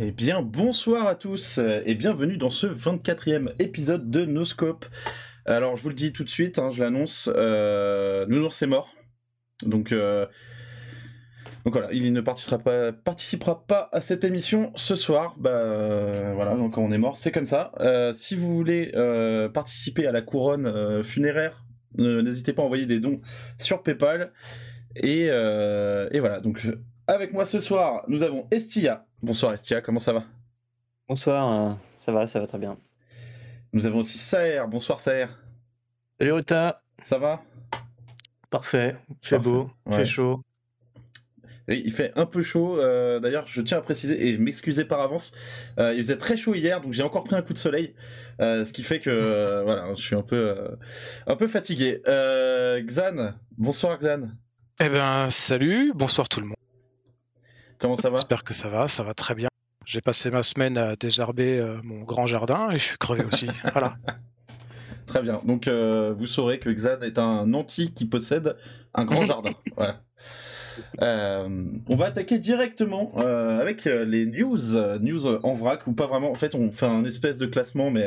Eh bien, bonsoir à tous euh, et bienvenue dans ce 24e épisode de Noscope. Alors, je vous le dis tout de suite, hein, je l'annonce, euh, Nounours est mort. Donc, euh, donc voilà, il ne participera pas, à cette émission ce soir. Bah voilà, donc on est mort, c'est comme ça. Si vous voulez participer à la couronne funéraire, n'hésitez pas à envoyer des dons sur PayPal. Et voilà, donc avec moi ce soir, nous avons Estia. Bonsoir Estia, comment ça va? Bonsoir, euh, ça va, ça va très bien. Nous avons aussi Saer. Bonsoir Saer. Salut Ruta, Ça va? Parfait, il fait Parfait, beau, il ouais. fait chaud. Et Il fait un peu chaud. euh, D'ailleurs, je tiens à préciser et je m'excusais par avance. euh, il faisait très chaud hier, donc j'ai encore pris un coup de soleil, euh, ce qui fait que euh, voilà, je suis un peu euh, un peu fatigué. Euh, Xan, bonsoir Xan. Eh ben, salut, bonsoir tout le monde. Comment ça va? J'espère que ça va, ça va très bien. J'ai passé ma semaine à désherber euh, mon grand jardin et je suis crevé aussi. voilà. Très bien. Donc euh, vous saurez que Xan est un nanti qui possède un grand jardin. Voilà. Euh, on va attaquer directement euh, avec les news, news en vrac ou pas vraiment. En fait, on fait un espèce de classement, mais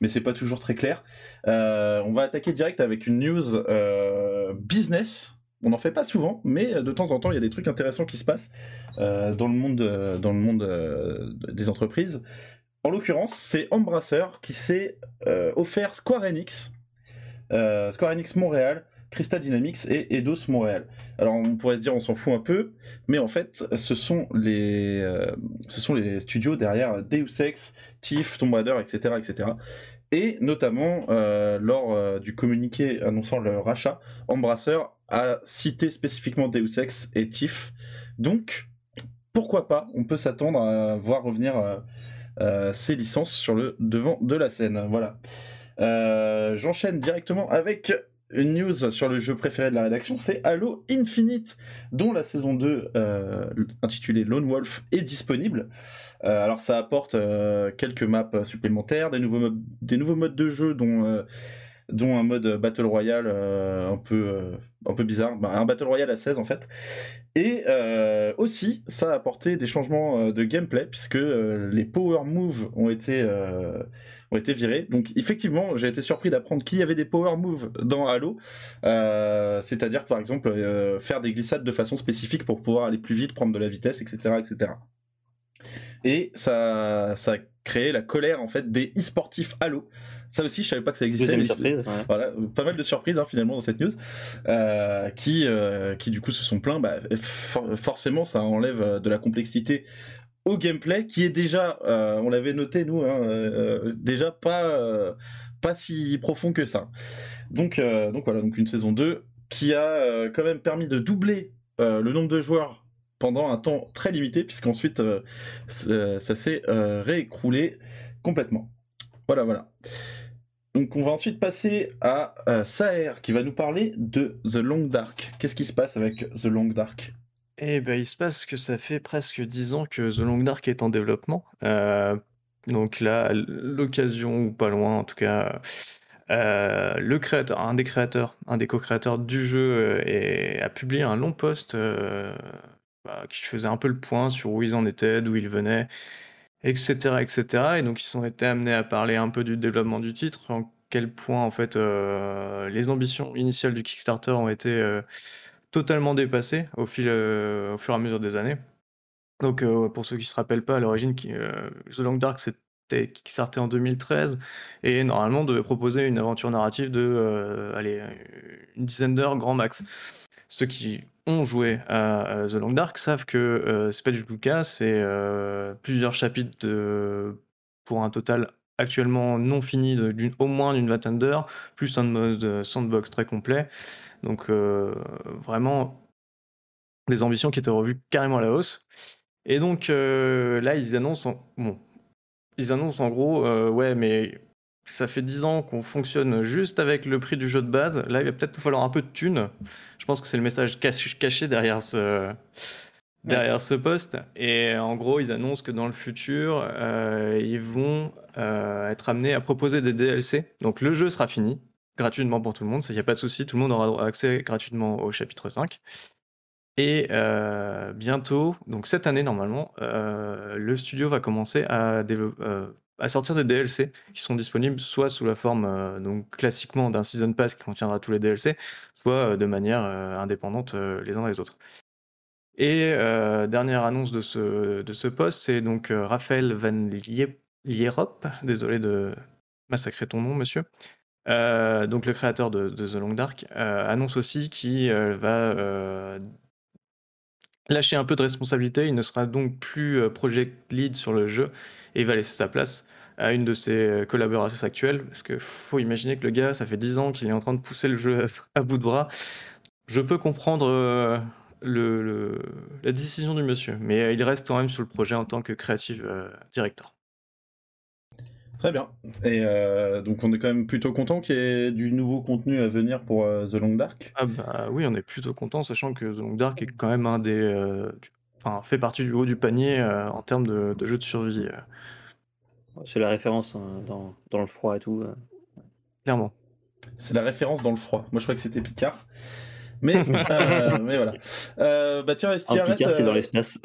mais c'est pas toujours très clair. On va attaquer direct avec une news business. On n'en fait pas souvent, mais euh, de temps en temps, il y a des trucs intéressants qui se passent euh, dans le monde, euh, des entreprises. En l'occurrence, c'est Embracer qui s'est offert Square Enix, Square Enix Montréal, Crystal Dynamics et Eidos Montréal. Alors on pourrait se dire on s'en fout un peu, mais en fait ce sont les, studios derrière Deus Ex, Thief, Tomb Raider, etc., etc. Et notamment lors du communiqué annonçant le rachat, Embracer a cité spécifiquement Deus Ex et Thief. Donc pourquoi pas On peut s'attendre à voir revenir euh, euh, ces licences sur le devant de la scène. Voilà. Euh, J'enchaîne directement avec une news sur le jeu préféré de la rédaction, c'est Halo Infinite, dont la saison 2, euh, intitulée Lone Wolf, est disponible. Alors ça apporte quelques maps supplémentaires, des nouveaux, modes, des nouveaux modes de jeu, dont, dont un mode Battle Royale euh, un, peu, euh, un peu bizarre, Bah, un Battle Royale à 16 en fait. Et euh, aussi, ça a apporté des changements euh, de gameplay, puisque euh, les power moves ont été, euh, ont été virés. Donc effectivement, j'ai été surpris d'apprendre qu'il y avait des power moves dans Halo. Euh, C'est-à-dire, par exemple, euh, faire des glissades de façon spécifique pour pouvoir aller plus vite, prendre de la vitesse, etc. etc. Et ça, ça a créé la colère en fait des e-sportifs Halo. Ça aussi, je savais pas que ça existait. Mais- surprise. ouais. voilà, pas mal de surprises hein, finalement dans cette news, euh, qui, euh, qui du coup se sont plaints. Bah, for- forcément, ça enlève euh, de la complexité au gameplay, qui est déjà, euh, on l'avait noté nous, hein, déjà pas pas si profond que ça. Donc donc voilà, donc une saison 2 qui a quand même permis de doubler le nombre de joueurs pendant un temps très limité, puisqu'ensuite euh, euh, ça s'est euh, réécroulé complètement. Voilà, voilà. Donc on va ensuite passer à euh, Saer qui va nous parler de The Long Dark. Qu'est-ce qui se passe avec The Long Dark? Et ben, il se passe que ça fait presque 10 ans que The Long Dark est en développement. Donc là, l'occasion, ou pas loin en tout cas, le créateur, un des créateurs, un des co-créateurs du jeu a publié un long post bah, qui faisait un peu le point sur où ils en étaient, d'où ils venaient, etc., etc. Et donc ils sont été amenés à parler un peu du développement du titre, en quel point en fait euh, les ambitions initiales du Kickstarter ont été euh, totalement dépassées euh, au fur et à mesure des années. Donc pour ceux qui se rappellent pas, à l'origine, The Long Dark c'était Kickstarter en 2013 et normalement devait proposer une aventure narrative de allez, une dizaine d'heures grand max. Ceux qui ont joué à, The Long Dark savent que euh, c'est pas du tout le cas, c'est plusieurs chapitres de, pour un total actuellement non fini d'une au moins d'une vingtaine d'heures, plus un mode sandbox très complet. Donc euh, vraiment des ambitions qui étaient revues carrément à la hausse. Et donc euh, là, ils annoncent, en, bon, ils annoncent en gros, ouais, mais ça fait 10 ans qu'on fonctionne juste avec le prix du jeu de base. Là, il va peut-être nous falloir un peu de thunes. Je pense que c'est le message caché, derrière ce, derrière ce poste. Et en gros, ils annoncent que dans le futur, euh, ils vont euh, être amenés à proposer des DLC. Donc le jeu sera fini, gratuitement pour tout le monde, ça y a pas de souci, tout le monde aura accès gratuitement au chapitre 5. Et bientôt, donc cette année normalement, le studio va commencer à, à sortir des DLC qui sont disponibles soit sous la forme donc classiquement d'un season pass qui contiendra tous les DLC, soit de manière indépendante les uns des autres. Et dernière annonce de ce, de ce poste, c'est donc Raphaël Van Lierop, désolé de massacrer ton nom, monsieur. donc le créateur de, The Long Dark annonce aussi qu'il va lâcher un peu de responsabilité. Il ne sera donc plus project lead sur le jeu et va laisser sa place à une de ses collaboratrices actuelles. Parce qu'il faut imaginer que le gars, ça fait 10 ans qu'il est en train de pousser le jeu à bout de bras. Je peux comprendre le, la décision du monsieur, mais il reste quand même sur le projet en tant que creative director. Très bien. Et euh, donc on est quand même plutôt content qu'il y ait du nouveau contenu à venir pour euh, The Long Dark. Ah bah oui, on est plutôt content, sachant que The Long Dark est quand même un des, euh, enfin, fait partie du haut du panier en termes de, de, jeu de survie. C'est la référence hein, dans, dans, le froid et tout. Clairement. C'est la référence dans le froid. Moi je crois que c'était Picard. Mais, mais voilà. bah tiens, Picard, c'est dans l'espace.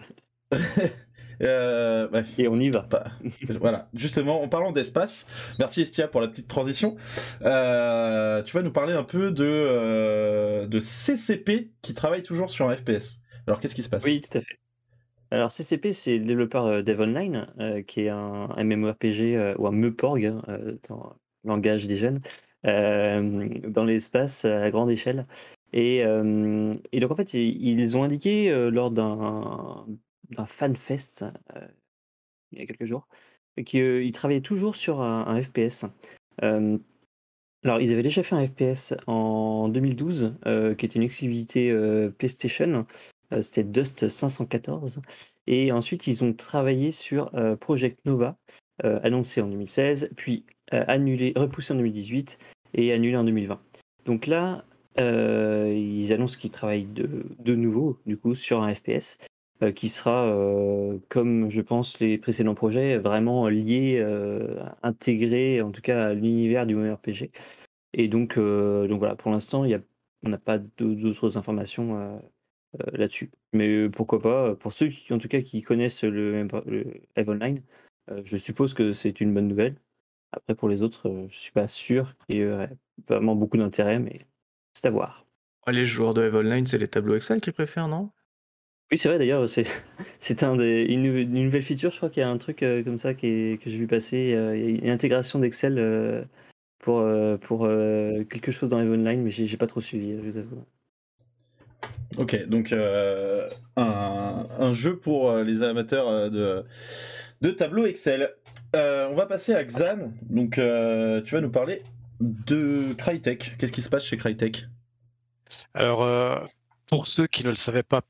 Euh, Et on y va. voilà, justement, en parlant d'espace, merci Estia pour la petite transition. Euh, tu vas nous parler un peu de, euh, de CCP qui travaille toujours sur un FPS. Alors qu'est-ce qui se passe? Oui, tout à fait. Alors CCP, c'est le développeur Dev Online, qui est un MMORPG ou un MEPORG, hein, dans le langage des jeunes, dans l'espace à grande échelle. Et, et, donc en fait, ils ont indiqué lors d'un d'un fanfest il y a quelques jours, qu'ils euh, travaillaient toujours sur un, FPS. alors, ils avaient déjà fait un FPS en 2012, qui était une exclusivité PlayStation. C'était Dust 514. Et ensuite, ils ont travaillé sur Project Nova, annoncé en 2016, puis annulé, repoussé en 2018 et annulé en 2020. Donc là, ils annoncent qu'ils travaillent de, de nouveau, du coup, sur un FPS. Euh, qui sera, euh, comme je pense les précédents projets, vraiment lié, euh, intégré en tout cas à l'univers du MMORPG. Et donc, donc voilà, pour l'instant, on n'a pas d'autres informations, là-dessus. Mais pourquoi pas, pour ceux qui en tout cas qui connaissent le le Online, je suppose que c'est une bonne nouvelle. Après pour les autres, je suis pas sûr qu'il y ait vraiment beaucoup d'intérêt, mais c'est à voir. Les joueurs de EVE Online, c'est les tableaux Excel qu'ils préfèrent, non? Oui, c'est vrai d'ailleurs, c'est c'est un des une nouvelle feature, je crois qu'il y a un truc, euh, comme ça qui que j'ai vu passer, euh, il y a une intégration d'Excel, euh, pour, pour, quelque chose dans EVE Online, mais j'ai pas trop suivi, je vous avoue. OK, donc un un jeu pour, les amateurs, de de tableaux Excel. on va passer à Xan, donc tu vas nous parler de Crytek. Qu'est-ce qui se passe chez Crytek? Alors, pour ceux qui ne le savaient pas,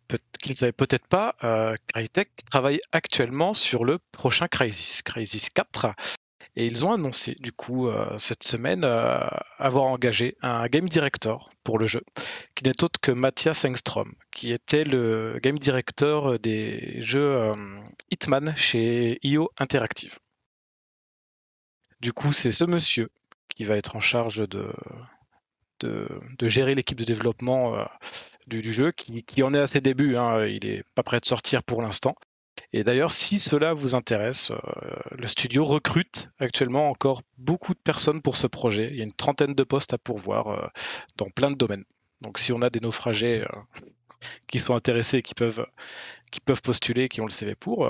qui ne savaient peut-être pas, euh, Crytek travaille actuellement sur le prochain Crysis, Crysis 4. Et ils ont annoncé, du coup, euh, cette semaine, euh, avoir engagé un game director pour le jeu, qui n'est autre que Mathias Engstrom, qui était le game director des jeux Hitman chez IO Interactive. Du coup, c'est ce monsieur qui va être en charge de gérer l'équipe de développement du, jeu, qui, en est à ses débuts. Hein, il n'est pas prêt de sortir pour l'instant. Et d'ailleurs, si cela vous intéresse, euh, le studio recrute actuellement encore beaucoup de personnes pour ce projet. Il y a une trentaine de postes à pourvoir euh, dans plein de domaines. Donc si on a des naufragés euh, qui sont intéressés, qui peuvent, qui peuvent postuler, qui ont le CV pour,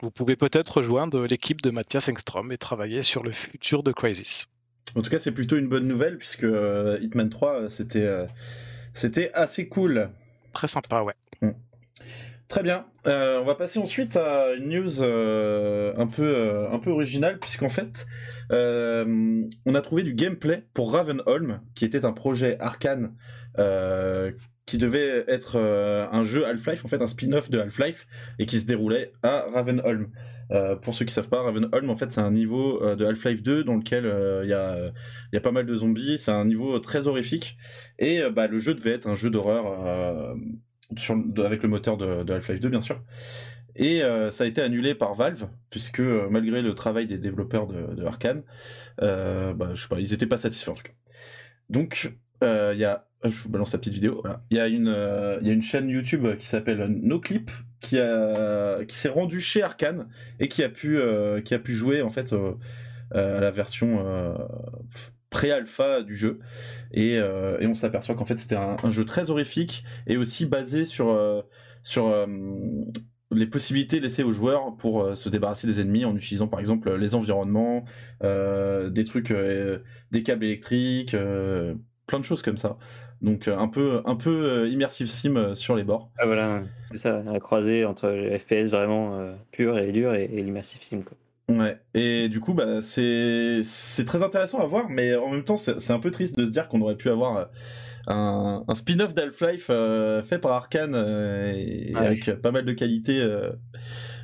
vous pouvez peut-être rejoindre l'équipe de Mathias Engstrom et travailler sur le futur de Crisis. En tout cas, c'est plutôt une bonne nouvelle puisque Hitman 3, c'était c'était assez cool. Très sympa, ouais. Mm. Très bien. Euh, on va passer ensuite à une news euh, un, peu, euh, un peu originale, puisqu'en fait, on a trouvé du gameplay pour Ravenholm, qui était un projet arcane qui devait être un jeu Half-Life, en fait un spin-off de Half-Life, et qui se déroulait à Ravenholm. Euh, pour ceux qui savent pas, Ravenholm, en fait, c'est un niveau euh, de Half-Life 2 dans lequel euh, il y, a, y, a, pas mal de zombies. C'est un niveau très horrifique. Et bah, le jeu devait être un jeu d'horreur avec le moteur de, Half-Life 2, bien sûr. Et ça a été annulé par Valve, puisque malgré le travail des développeurs de, Arkane, bah, je sais pas, ils étaient pas satisfaits en tout cas. Donc, il y a je vous balance la petite vidéo. Y une, il y a une chaîne YouTube qui s'appelle NoClip qui, a, qui s'est rendu chez Arkane et qui a pu, qui a pu jouer en fait à la version pré-alpha du jeu. Et, et on s'aperçoit qu'en fait c'était un, un, jeu très horrifique et aussi basé sur, sur les possibilités laissées aux joueurs pour euh, se débarrasser des ennemis en utilisant par exemple les environnements, euh, des trucs, euh, des câbles électriques, plein de choses comme ça. Donc un peu, un peu immersive sim sur les bords. Ah voilà, c'est ça, à croiser entre le FPS vraiment pur et dur et, l'immersive sim. Quoi. Ouais, et du coup, bah, c'est très intéressant à voir, mais en même temps, c'est un peu triste de se dire qu'on aurait pu avoir un, spin-off d'Half-Life euh, fait par Arkane euh, et avec pas mal de qualité euh,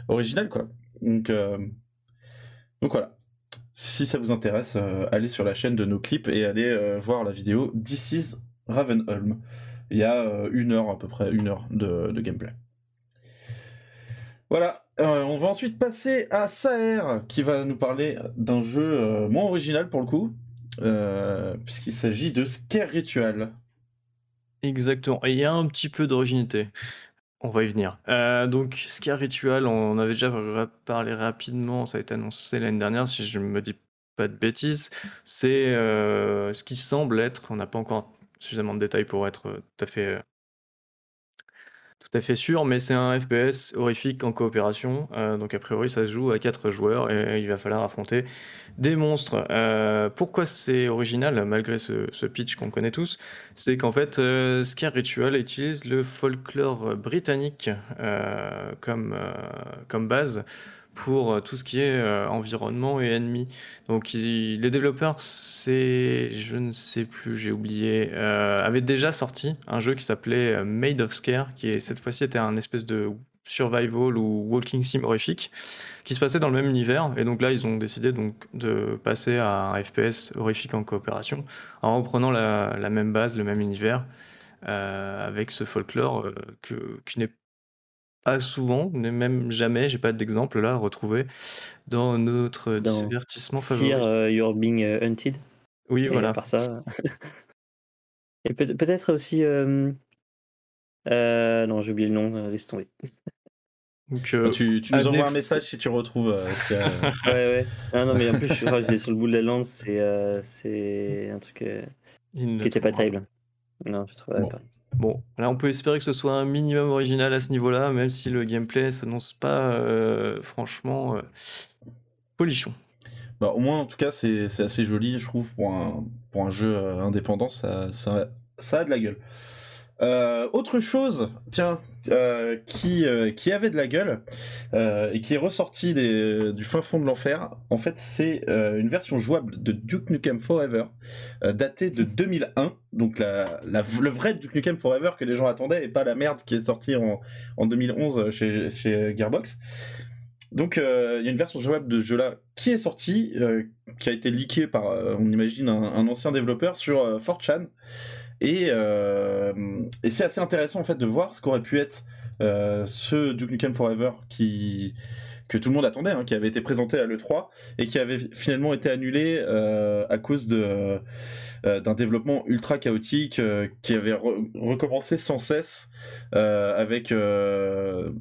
originale quoi. Donc, donc voilà. Si ça vous intéresse, allez sur la chaîne de nos clips et allez voir la vidéo This is Ravenholm. Il y a une heure à peu près, une heure de, de gameplay. Voilà, on va ensuite passer à Saer qui va nous parler d'un jeu moins original pour le coup, puisqu'il s'agit de Scare Ritual. Exactement. Et il y a un petit peu d'originalité. On va y venir. Euh, donc, Scare Ritual, on avait déjà parlé rapidement, ça a été annoncé l'année dernière, si je ne me dis pas de bêtises. C'est euh, ce qui semble être, on n'a pas encore suffisamment de détails pour être tout à fait tout à fait sûr, mais c'est un FPS horrifique en coopération. Euh, donc a priori, ça se joue à 4 joueurs et il va falloir affronter des monstres. Euh, pourquoi c'est original, malgré ce, pitch qu'on connaît tous? C'est qu'en fait, euh, Scare Ritual utilise le folklore britannique comme base pour euh, tout ce qui est euh, environnement et ennemi. Donc les développeurs, c'est, je ne sais plus, j'ai oublié, euh, avaient déjà sorti un jeu qui s'appelait Made of Scare, qui est, cette fois-ci était un espèce de survival ou walking sim horrifique qui se passait dans le même univers et donc là ils ont décidé donc de passer à un FPS horrifique en coopération en reprenant la, même base le même univers avec ce folklore que, qui n'est pas souvent, même jamais, j'ai pas d'exemple là à retrouver dans notre divertissement favori. Euh, You're Being euh, Hunted. Oui, voilà. Par ça. Et peut-être aussi. Euh, non, j'ai oublié le nom, laisse tomber. Donc, tu, tu nous envoies un message si tu retrouves. ouais, ouais. Ah, non, mais en plus, je crois que sur le bout de la langue, c'est c'est un truc qui n'était pas terrible. Non, je trouve pas. Bon, là on peut espérer que ce soit un minimum original à ce niveau-là, même si le gameplay s'annonce pas euh, franchement euh, polichon. Bah, au moins, en tout cas, c'est assez joli, je trouve, pour un, jeu euh, indépendant, ça a de la gueule. Euh, autre chose, tiens, euh, qui, euh, qui avait de la gueule et qui est ressorti du fin fond de l'enfer, en fait, c'est une version jouable de Duke Nukem Forever, datée de 2001, donc le vrai Duke Nukem Forever que les gens attendaient et pas la merde qui est sortie en, en 2011 chez, Gearbox. Donc il y a une version jouable de ce jeu-là qui est sortie, qui a été leakée par, on imagine, un, un ancien développeur sur 4chan. Et, euh, et c'est assez intéressant en fait de voir ce qu'aurait pu être euh, ce Duke Nukem Forever qui que tout le monde attendait, hein, qui avait été présenté à l'E3 et qui avait finalement été annulé euh, à cause de d'un développement ultra chaotique qui avait recommencé sans cesse avec un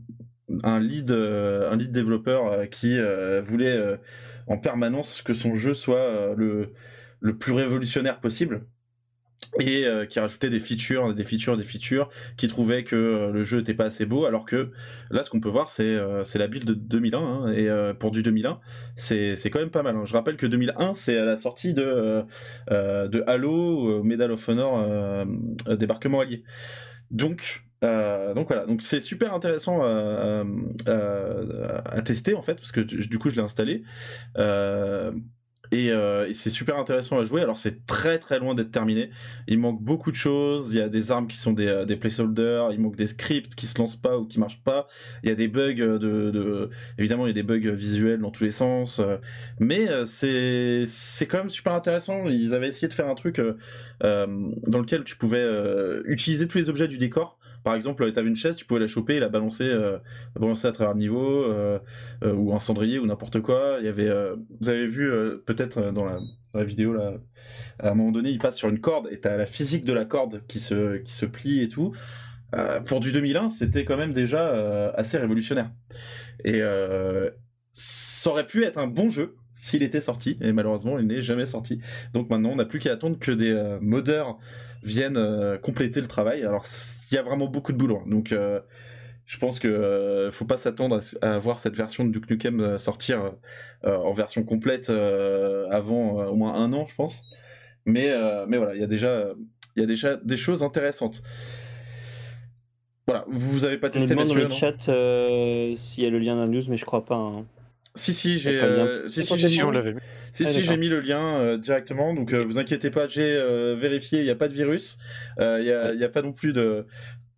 lead un lead développeur qui voulait en permanence que son jeu soit le le plus révolutionnaire possible et euh, qui rajoutait des features, des features, des features, qui trouvait que euh, le jeu était pas assez beau, alors que là, ce qu'on peut voir, c'est euh, la build de 2001, hein, et pour du 2001, c'est quand même pas mal. Hein. Je rappelle que 2001, c'est à la sortie de de Halo, Medal of Honor, débarquement allié. Donc donc voilà, donc c'est super intéressant à, tester en fait, parce que du coup je l'ai installé. Et, c'est super intéressant à jouer. Alors c'est très très loin d'être terminé. Il manque beaucoup de choses. Il y a des armes qui sont des, euh, des placeholders. Il manque des scripts qui se lancent pas ou qui marchent pas. Il y a des bugs de, évidemment il y a des bugs visuels dans tous les sens. Euh, mais c'est c'est quand même super intéressant. Ils avaient essayé de faire un truc dans lequel tu pouvais utiliser tous les objets du décor Par exemple, tu avais une chaise, tu pouvais la choper et la balancer, euh, la balancer à travers le niveau, euh, euh, ou un cendrier, ou n'importe quoi. Il y avait, euh, vous avez vu euh, peut-être euh, dans la, vidéo là, à un moment donné, il passe sur une corde et t'as la physique de la corde qui se, qui se plie et tout. Euh, pour du 2001, c'était quand même déjà euh, assez révolutionnaire. Et euh, ça aurait pu être un bon jeu s'il était sorti, et malheureusement, il n'est jamais sorti. Donc maintenant, on n'a plus qu'à attendre que des euh, modeurs viennent euh, compléter le travail. Alors, il y a vraiment beaucoup de boulot. hein. Donc, euh, je pense que euh, faut pas s'attendre à, voir cette version de Duke Nukem euh, sortir euh, en version complète euh, avant au moins un an, je pense. Mais, mais voilà, il y a déjà, il y a déjà des choses intéressantes. Voilà, vous avez pas On testé demande dans le non chat s'il y a le lien d'un news, mais je crois pas. hein. Si si, j'ai pas de lien. euh, si, si, j'ai Si, lien. on l'avait mis. Si, Ah, si, j'ai d'accord. mis le lien euh, directement, donc euh, vous inquiétez pas, j'ai euh, vérifié, il n'y a pas de virus, Euh, il n'y a, il y a pas non plus de...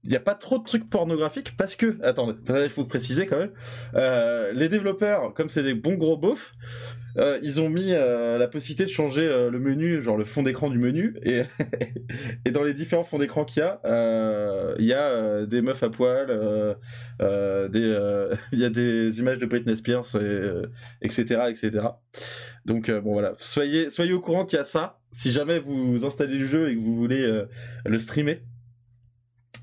Il n'y a pas trop de trucs pornographiques parce que, attendez, il faut préciser quand même, euh, les développeurs, comme c'est des bons gros beaufs, euh, ils ont mis euh, la possibilité de changer euh, le menu, genre le fond d'écran du menu, et, et dans les différents fonds d'écran qu'il y a, euh, il y a euh, des meufs à poil, il y a des images de Britney Spears, et, etc., etc. Donc bon voilà, soyez, soyez au courant qu'il y a ça. Si jamais vous installez le jeu et que vous voulez le streamer,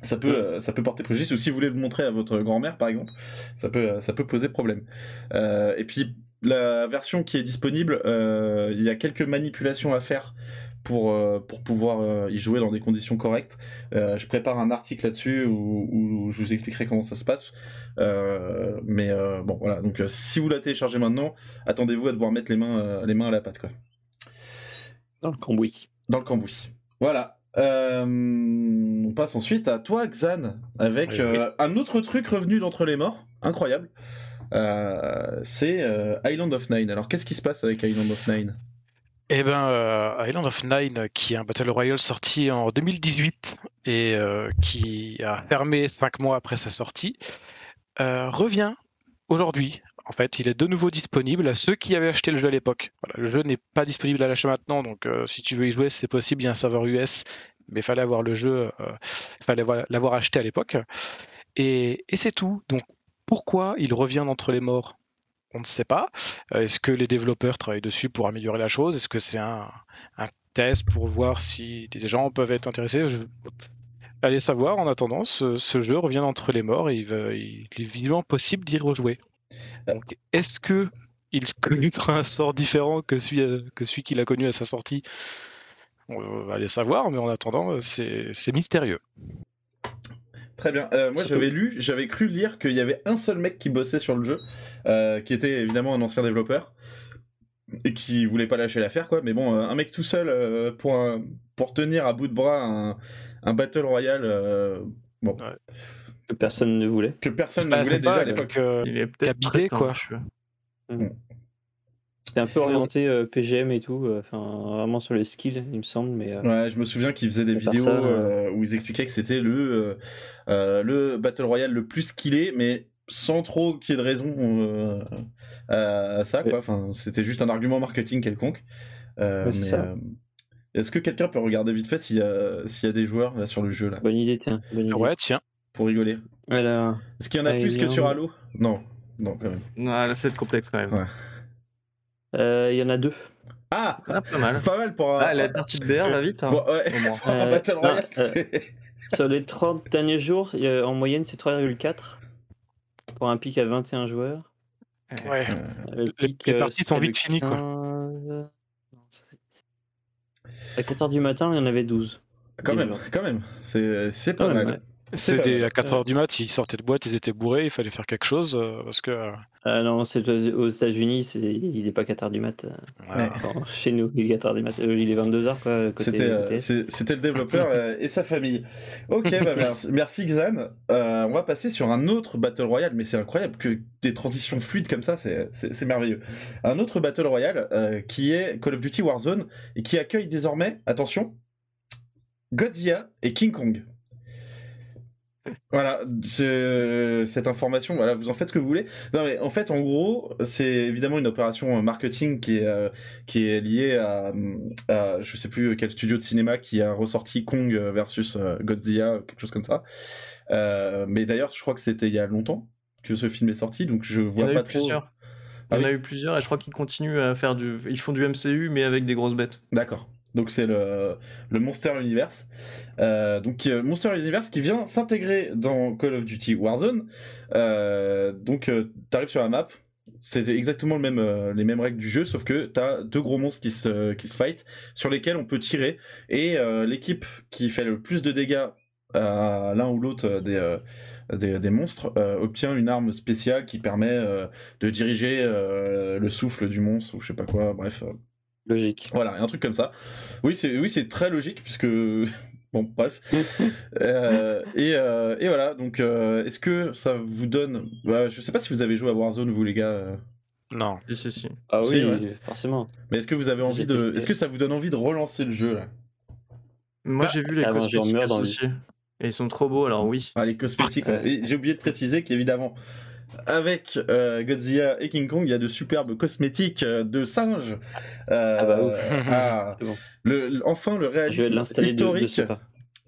ça peut, euh, ça peut porter préjudice. Ou si vous voulez le montrer à votre grand-mère, par exemple, ça peut, euh, ça peut poser problème. Euh, et puis la version qui est disponible, euh, il y a quelques manipulations à faire pour, euh, pour pouvoir y jouer dans des conditions correctes. Je prépare un article là-dessus où, où je vous expliquerai comment ça se passe. Mais bon voilà, donc si vous la téléchargez maintenant, attendez-vous à devoir mettre les mains, les mains à la pâte quoi. Dans le cambouis. Dans le cambouis. Voilà. Euh, on passe ensuite à toi, Xan, avec Oui, euh, un autre truc revenu d'entre les morts, incroyable. Euh, c'est Island of Nine. Alors qu'est-ce qui se passe avec Island of Nine? Eh ben, Island of Nine, qui est un Battle Royale sorti en 2018 et qui a fermé 5 mois après sa sortie, revient aujourd'hui. En fait, il est de nouveau disponible à ceux qui avaient acheté le jeu à l'époque. Le jeu n'est pas disponible à l'achat maintenant, donc euh, si tu veux y jouer, c'est possible. Il y a un serveur US, mais il fallait avoir le jeu, euh, il fallait avoir- l'avoir acheté à l'époque. Et, c'est tout. Donc, pourquoi il revient d'entre les morts? On ne sait pas. Euh, Est-ce que les développeurs travaillent dessus pour améliorer la chose? Est-ce que c'est un, test pour voir si des gens peuvent être intéressés? Allez savoir. En attendant, ce, jeu revient d'entre les morts et il est vivement possible d'y rejouer. Donc, est-ce que il connaîtra un sort différent que celui, euh, que celui qu'il a connu à sa sortie? On va aller savoir, mais en attendant, euh, c'est c'est mystérieux. Très bien. Euh, moi, Surtout- j'avais lu, j'avais cru lire qu'il y avait un seul mec qui bossait sur le jeu, euh, qui était évidemment un ancien développeur et qui voulait pas lâcher l'affaire, quoi. Mais bon, euh, un mec tout seul euh, pour un- pour tenir à bout de bras un, un battle royale, euh, bon, Que personne ne voulait. que personne ne Bah, voulait déjà à à l'époque. euh, Il est peut-être quoi. C'était un peu orienté euh, PGM et tout, euh, vraiment sur les skills, il me semble, mais euh, Ouais, je me souviens qu'ils faisaient des vidéos ça, euh, où ils expliquaient que c'était le le battle royale le plus skillé, mais sans trop qu'il y ait de raison euh, à, ça, quoi. Enfin, c'était juste un argument marketing quelconque. Euh, Ouais, euh, est-ce que quelqu'un peut regarder vite fait s'il y a s'il y a des joueurs là sur le jeu là? Bonne idée, tiens. Bonne idée. Ouais, tiens. Pour rigoler Voilà. Est-ce qu'il y en a Ouais, plus que sur. Halo? Non, non quand même. Non, là, c'est complexe quand même. Ouais. Euh, Il y en a deux. Ah, Ah, pas mal. pas mal pour. Ah, la partie de BR va vite. hein. Bon, ouais, un Euh, battle non, royale, euh, Sur les 30 derniers jours, en moyenne, c'est 3,4 pour un pic à 21 joueurs. Ouais. Euh, le Les- pic, les euh, parties sont vite finies, quoi. 15. Non, ça, c'est- À 4h du matin, il y en avait 12. quand même, quand même. C'est c'est pas même, mal. ouais. Mal. à 4h du mat, ils sortaient de boîte, ils étaient bourrés, il fallait faire quelque chose euh, parce que. euh, Ah non, c'est aux États-Unis, c'est- il n'est pas 4h du mat. euh, enfin, chez nous, il est 4h du mat. Il est 22h, quoi, côté C'était c'était le développeur et sa famille. Ok, bah merci, merci Xan. Euh, on va passer sur un autre Battle Royale, mais c'est incroyable que des transitions fluides comme ça, c'est- c'est c'est merveilleux. Un autre Battle Royale euh, qui est Call of Duty Warzone et qui accueille désormais, attention, Godzilla et King Kong. Voilà, cette information, voilà, vous en faites ce que vous voulez. Non mais en fait, en gros, c'est évidemment une opération marketing qui est euh, qui est liée à, à je sais plus quel studio de cinéma qui a ressorti Kong versus euh, Godzilla, quelque chose comme ça. Euh, mais d'ailleurs, je crois que c'était il y a longtemps que ce film est sorti, donc je Il y en vois a pas eu trop. plusieurs. Ah Il y en a oui eu plusieurs et je crois qu'ils continuent à faire du. Ils font du MCU mais avec des grosses bêtes. D'accord. Donc c'est le, le Monster Universe. Euh, donc euh, Monster Universe qui vient s'intégrer dans Call of Duty Warzone. Euh, donc t'arrives sur la map, c'est exactement le même, les mêmes règles du jeu, sauf que t'as deux gros monstres qui se, qui se fight, sur lesquels on peut tirer. Et l'équipe qui fait le plus de dégâts à l'un ou l'autre des, des, des monstres obtient une arme spéciale qui permet de diriger le souffle du monstre ou je sais pas quoi, bref. Logique. voilà, un truc comme ça. Oui, c'est oui, c'est très logique puisque bon, bref. Euh, et, euh, et voilà. Donc, euh, est-ce que ça vous donne bah, Je sais pas si vous avez joué à Warzone vous les gars, Non. Si, si, si. Ah Si, oui, ouais. forcément. mais est-ce que vous avez envie de. Est-ce que ça vous donne envie de relancer le jeu là? Moi Bah, j'ai vu les j'en cosmétiques associés. Et ils sont trop beaux alors oui. Ah, les cosmétiques. Ouais. J'ai oublié de préciser qu'évidemment. Avec euh, Godzilla et King Kong, il y a de superbes cosmétiques euh, de singes. Euh, Ah bah ouf. ah, C'est bon. le, le- enfin, le réalisme l'installer de, de historique.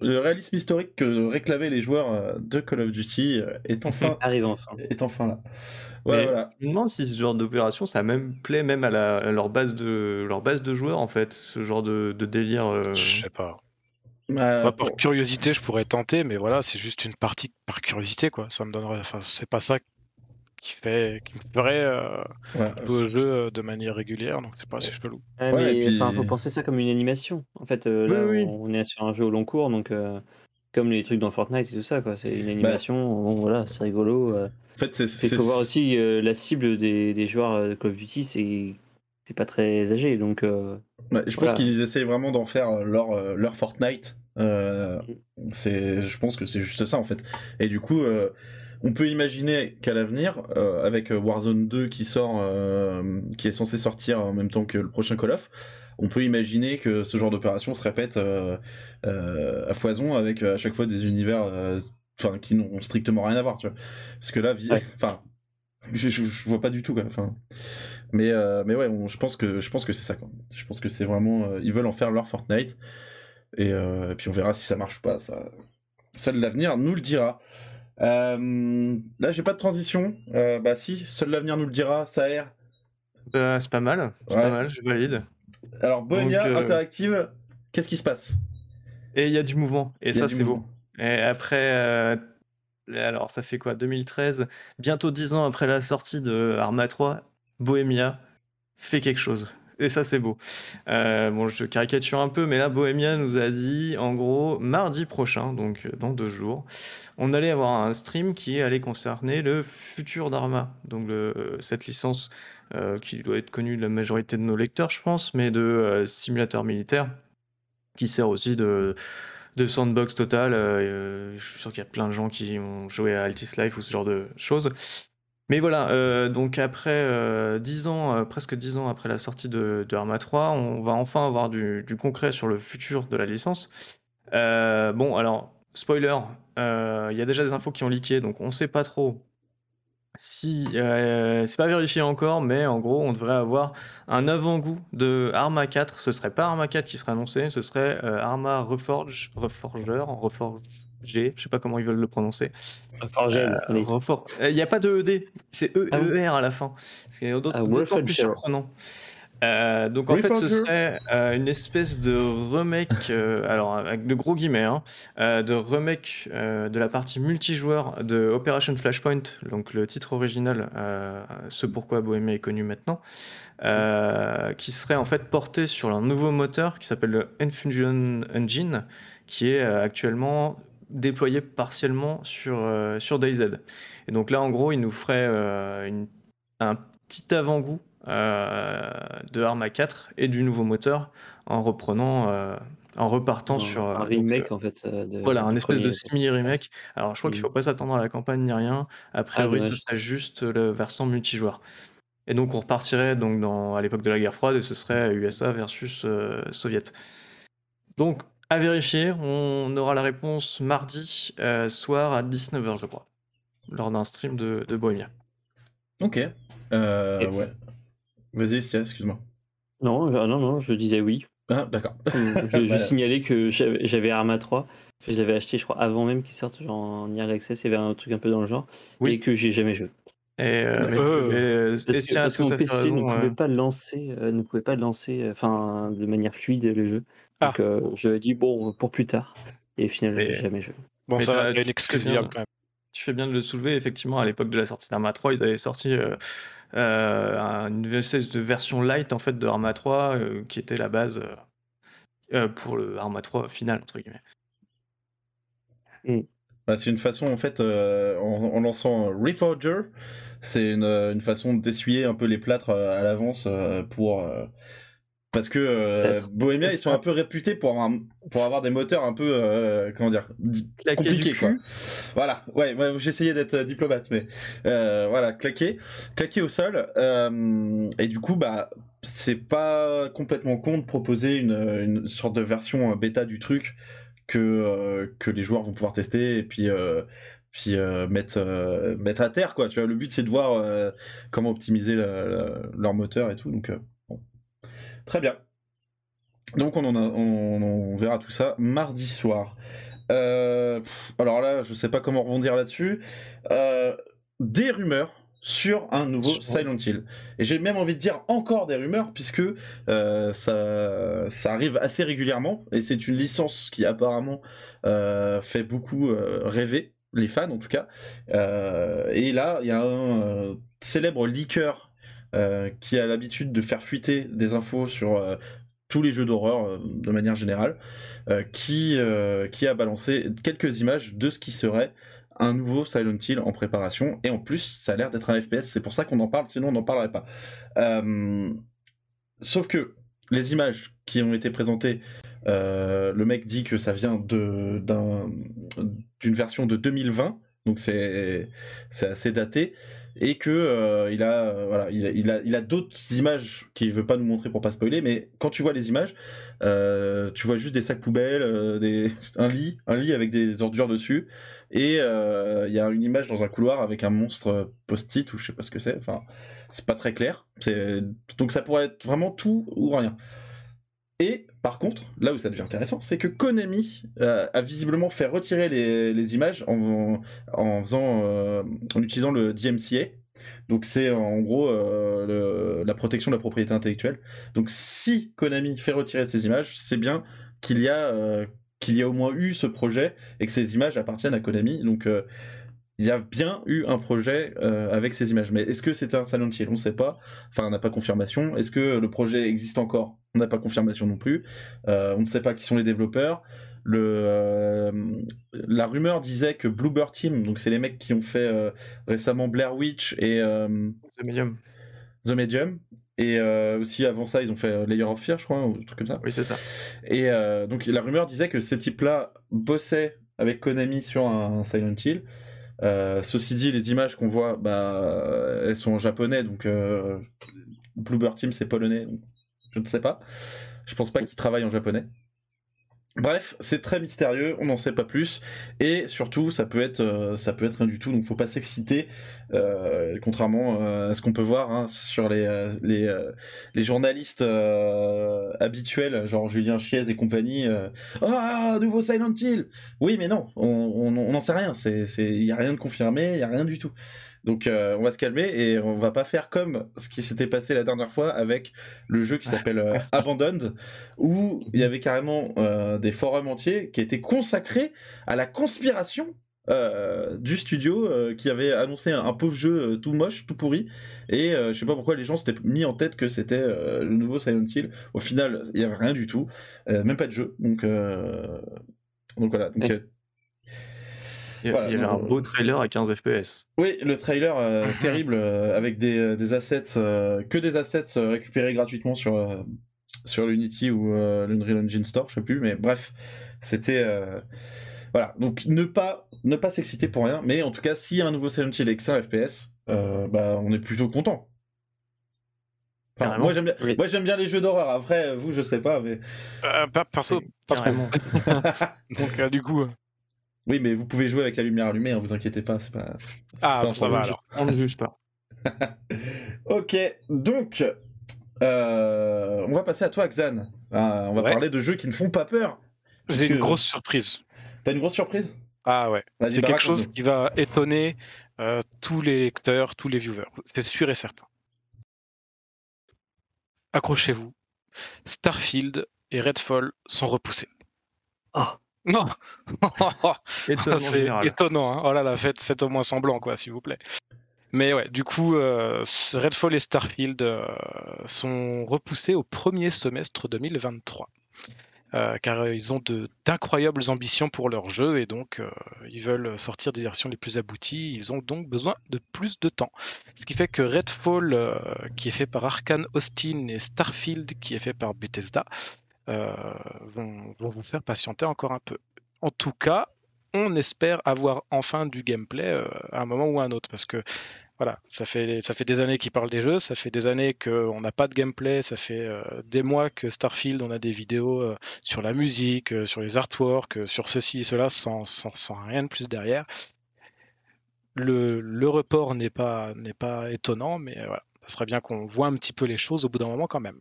Le réalisme historique que réclamaient les joueurs de Call of Duty est enfin, Arrive enfin. est enfin là. Voilà, Mais voilà. Je me demande si ce genre d'opération ça même plaît même à, la- à leur base de leur base de joueurs en fait, ce genre de, de délire. euh, Je sais pas. Euh, Moi, curiosité, je pourrais tenter, mais voilà, c'est juste une partie par curiosité, quoi. Ça me donnerait. Enfin, c'est pas ça qui fait, qui me ferait euh, ouais, jouer au jeu euh, de manière régulière, donc c'est pas si je peux loup. Ouais, Ouais, mais puis- enfin, faut penser ça comme une animation. En fait, euh, là, Oui, oui. on est sur un jeu au long cours, donc euh, comme les trucs dans Fortnite et tout ça, quoi. C'est une animation. Bon, voilà, c'est rigolo. euh. En fait, c'est. Faut voir aussi euh, la cible des, des joueurs de Call of Duty, c'est c'est pas très âgé, donc euh, Ouais, je pense qu'ils essayent vraiment d'en faire leur, leur Fortnite. Euh, c'est, je pense que c'est juste ça en fait. Et du coup, euh, on peut imaginer qu'à l'avenir, euh, avec Warzone 2 qui sort, euh, qui est censé sortir en même temps que le prochain Call of, on peut imaginer que ce genre d'opération se répète euh, euh, à foison avec euh, à chaque fois des univers, euh, enfin, qui n'ont strictement rien à voir, tu vois. Parce que là, Ouais. enfin, je, je, je vois pas du tout quoi. Enfin, mais euh, mais ouais, on- je pense que je pense que c'est ça quoi. Je pense que c'est vraiment euh, ils veulent en faire leur Fortnite et, euh, et puis on verra si ça marche ou pas. Ça, seul l'avenir nous le dira. Euh, là, j'ai pas de transition. Euh, bah si, seul l'avenir nous le dira. Ça aère. bah, c'est pas mal, c'est Ouais. pas mal, je valide. Alors Bohemia euh, Interactive, qu'est-ce qui se passe? Et il y a du mouvement et ça c'est beau. Et après, euh, alors ça fait quoi? 2013, bientôt 10 ans après la sortie de Arma 3, Bohemia fait quelque chose. Et ça, c'est beau. Euh, bon, je caricature un peu, mais là, Bohemia nous a dit, en gros, mardi prochain, donc euh, dans deux jours, on allait avoir un stream qui allait concerner le futur d'Arma. Donc, le- cette licence euh, qui doit être connue de la majorité de nos lecteurs, je pense, mais de euh, simulateur militaire, qui sert aussi de, sandbox total. euh, je suis sûr qu'il y a plein de gens qui ont joué à Altis Life ou ce genre de choses. Mais voilà, euh, donc après euh, 10 ans, euh, presque 10 ans après la sortie de, Arma 3, on va enfin avoir du, concret sur le futur de la licence. Euh, bon, alors, spoiler, euh, il y a déjà des infos qui ont leaké, donc on sait pas trop si euh, c'est pas vérifié encore, mais en gros, on devrait avoir un avant-goût de Arma 4. Ce serait pas Arma 4 qui serait annoncé, ce serait euh, Arma Reforge, Reforger, Reforgé, je sais pas comment ils veulent le prononcer. Forgel, allez. Refor- Euh, Il n'y a pas de ED, c'est E- Ah à la fin. C'est d'autant Ah, plus surprenant. Euh, donc en fait, ce serait euh, une espèce de remake, euh, alors avec de gros guillemets, hein, euh, de remake euh, de la partie multijoueur de Operation Flashpoint, donc le titre original, euh, ce pourquoi Bohemia est connu maintenant, euh, qui serait en fait porté sur leur nouveau moteur qui s'appelle le Infusion Engine, qui est euh, actuellement déployé partiellement sur, euh, sur DayZ. Et donc là, en gros, il nous ferait euh, une- un petit avant-goût euh, de Arma 4 et du nouveau moteur en reprenant, en repartant Un- sur un donc, remake en fait. de- voilà, un espèce de premier. semi-remake. Alors, je crois qu'il Mm. faut pas s'attendre à la campagne ni rien. A priori, ce serait juste le versant multijoueur. Et donc, on repartirait donc dans, à l'époque de la guerre froide et ce serait USA versus euh, Soviet. Donc, À vérifier, on aura la réponse mardi soir à 19h, je crois, lors d'un stream de, de Bohemia. Ok. ouais. Vas-y, excuse-moi. Non, non, non, je disais oui. Ah, d'accord. Je, je signalais que j'avais Arma 3. Je l'avais acheté, je crois, avant même qu'il sorte, genre en early access, il y avait un truc un peu dans le genre, et que j'ai jamais joué. Et, euh, parce, que, mon PC ne pouvait pas lancer, euh, ne pouvait pas lancer, enfin, de manière fluide le jeu. Donc ah. euh, je dit bon pour plus tard. Et finalement, j'ai jamais joué. Bon, ça, il y a une excuse quand même. Tu fais bien de le soulever. Effectivement, à l'époque de la sortie d'Arma 3, ils avaient sorti une espèce de version light en fait de Arma 3 qui était la base pour le Arma 3 final entre guillemets. Mm. Bah, c'est une façon en fait en, lançant Reforger, c'est une, une, façon d'essuyer un peu les plâtres à l'avance pour parce que euh, Bohemia, ils sont un peu réputés pour avoir, pour avoir des moteurs un peu, euh, comment dire, compliqués, quoi. Voilà, ouais, j'essayais d'être euh, diplomate, mais euh, voilà, claqué, claqué au sol. et du coup, bah, c'est pas complètement con de proposer une, une sorte de version bêta du truc que, que les joueurs vont pouvoir tester et puis puis mettre, mettre à terre quoi. Tu vois le but c'est de voir comment optimiser leur moteur et tout donc Très bien. Donc on, on, verra tout ça mardi soir. Euh, alors là, je sais pas comment rebondir là-dessus. Euh, des rumeurs sur un nouveau Silent Hill. Et j'ai même envie de dire encore des rumeurs, puisque euh, ça, ça arrive assez régulièrement, et c'est une licence qui apparemment fait beaucoup rêver, les fans en tout cas. et là, il y a un célèbre leaker qui a l'habitude de faire fuiter des infos sur euh, tous les jeux d'horreur euh, de manière générale, qui, qui a balancé quelques images de ce qui serait un nouveau Silent Hill en préparation, et en plus, ça a l'air d'être un FPS, c'est pour ça qu'on en parle, sinon on n'en parlerait pas. sauf que les images qui ont été présentées, le mec dit que ça vient d'une version de 2020, donc c'est assez daté et que euh, il a euh, voilà il a, il a, d'autres images qu'il veut pas nous montrer pour pas spoiler mais quand tu vois les images euh, tu vois juste des sacs poubelles des un lit un lit avec des ordures dessus et il y a une image dans un couloir avec un monstre post-it ou je sais pas ce que c'est enfin c'est pas très clair c'est donc ça pourrait être vraiment tout ou rien et par contre, là où ça devient intéressant, c'est que Konami a visiblement fait retirer les, images en, en, faisant, euh, en utilisant le DMCA. Donc c'est en gros euh, la protection de la propriété intellectuelle. Donc si Konami fait retirer ces images, c'est bien qu'il y a euh, qu'il y a au moins eu ce projet et que ces images appartiennent à Konami. Donc il y a bien eu un projet avec ces images. Mais est-ce que c'était un Silent Hill On ne sait pas. Enfin, on n'a pas confirmation. Est-ce que le projet existe encore? On n'a pas confirmation non plus. on ne sait pas qui sont les développeurs. Le, euh, la rumeur disait que Bluebird Team, donc c'est les mecs qui ont fait euh, récemment Blair Witch et euh, The Medium. The Medium. Et aussi avant ça, ils ont fait Layer of Fear, je crois, ou un truc comme ça. Oui, c'est ça. Et donc la rumeur disait que ces types-là bossaient avec Konami sur un, Silent Hill. Ceci dit, les images qu'on voit, bah, elles sont en japonais, donc Bluebird Team c'est polonais, donc je ne sais pas. Je pense pas qu'ils travaillent en japonais. Bref, c'est très mystérieux, on n'en sait pas plus, et surtout ça peut être euh, ça peut être rien du tout, donc faut pas s'exciter, euh, contrairement euh, à ce qu'on peut voir hein, sur les les, journalistes habituels, genre Julien Chiez et compagnie. Ah, nouveau Silent Hill. Oui, mais non, on n'en sait rien, c'est il y a rien de confirmé, y a rien du tout. Donc euh, on va se calmer et on va pas faire comme ce qui s'était passé la dernière fois avec le jeu qui s'appelle euh, Abandoned, où il y avait carrément euh, des forums entiers qui étaient consacrés à la conspiration du studio qui avait annoncé un, pauvre jeu tout moche, tout pourri, et je sais pas pourquoi les gens s'étaient mis en tête que c'était le nouveau Silent Hill. Au final, il y avait rien du tout, même pas de jeu. Donc, donc voilà. Donc, il y, avait un beau trailer à 15 FPS. Oui, le trailer euh, terrible euh, avec des, euh, des assets, que des assets récupérés gratuitement sur, sur l'Unity ou l'Unreal Engine Store, je sais plus, mais bref, c'était. Voilà, donc ne pas, ne pas s'exciter pour rien, mais en tout cas, s'il y a un nouveau Silent Hill avec 100 FPS, bah, on est plutôt content. Enfin, moi j'aime bien, Oui. moi j'aime bien les jeux d'horreur. Après, vous, je sais pas, mais Euh, pas- perso, pas carrément. Donc euh, du coup, euh, oui, mais vous pouvez jouer avec la lumière allumée. Hein, vous inquiétez pas, c'est pas. ah pas ça va alors. On ne juge pas. Ok, donc euh, on va passer à toi, Xan. Ah, on va Ouais. parler de jeux qui ne font pas peur. J'ai que- une grosse surprise. T'as une grosse surprise? Ah ouais. C'est quelque chose qui va étonner euh, tous les lecteurs, tous les viewers. C'est sûr et certain. Accrochez-vous. Starfield et Redfall sont repoussés. Ah. Non Étonnement C'est étonnant. Hein oh là là, faites, faites au moins semblant, quoi, s'il vous plaît. Mais ouais, du coup, euh, Redfall et Starfield euh, sont repoussés au premier semestre 2023. Euh, car ils ont de- d'incroyables ambitions pour leur jeu et donc ils veulent sortir des versions les plus abouties. Ils ont donc besoin de plus de temps. Ce qui fait que Redfall, qui est fait par Arkane Austin, et Starfield, qui est fait par Bethesda, vont, vont vous faire patienter encore un peu. En tout cas, on espère avoir enfin du gameplay euh, à un moment ou à un autre parce que voilà, ça fait, ça fait des années qu'ils parlent des jeux, ça fait des années qu'on n'a pas de gameplay, ça fait euh, des mois que Starfield, on a des vidéos euh, sur la musique, euh, sur les artworks, euh, sur ceci cela, sans, sans, rien de plus derrière. Le, le report n'est pas, pas étonnant, mais euh, ça serait bien qu'on voit un petit peu les choses au bout d'un moment quand même.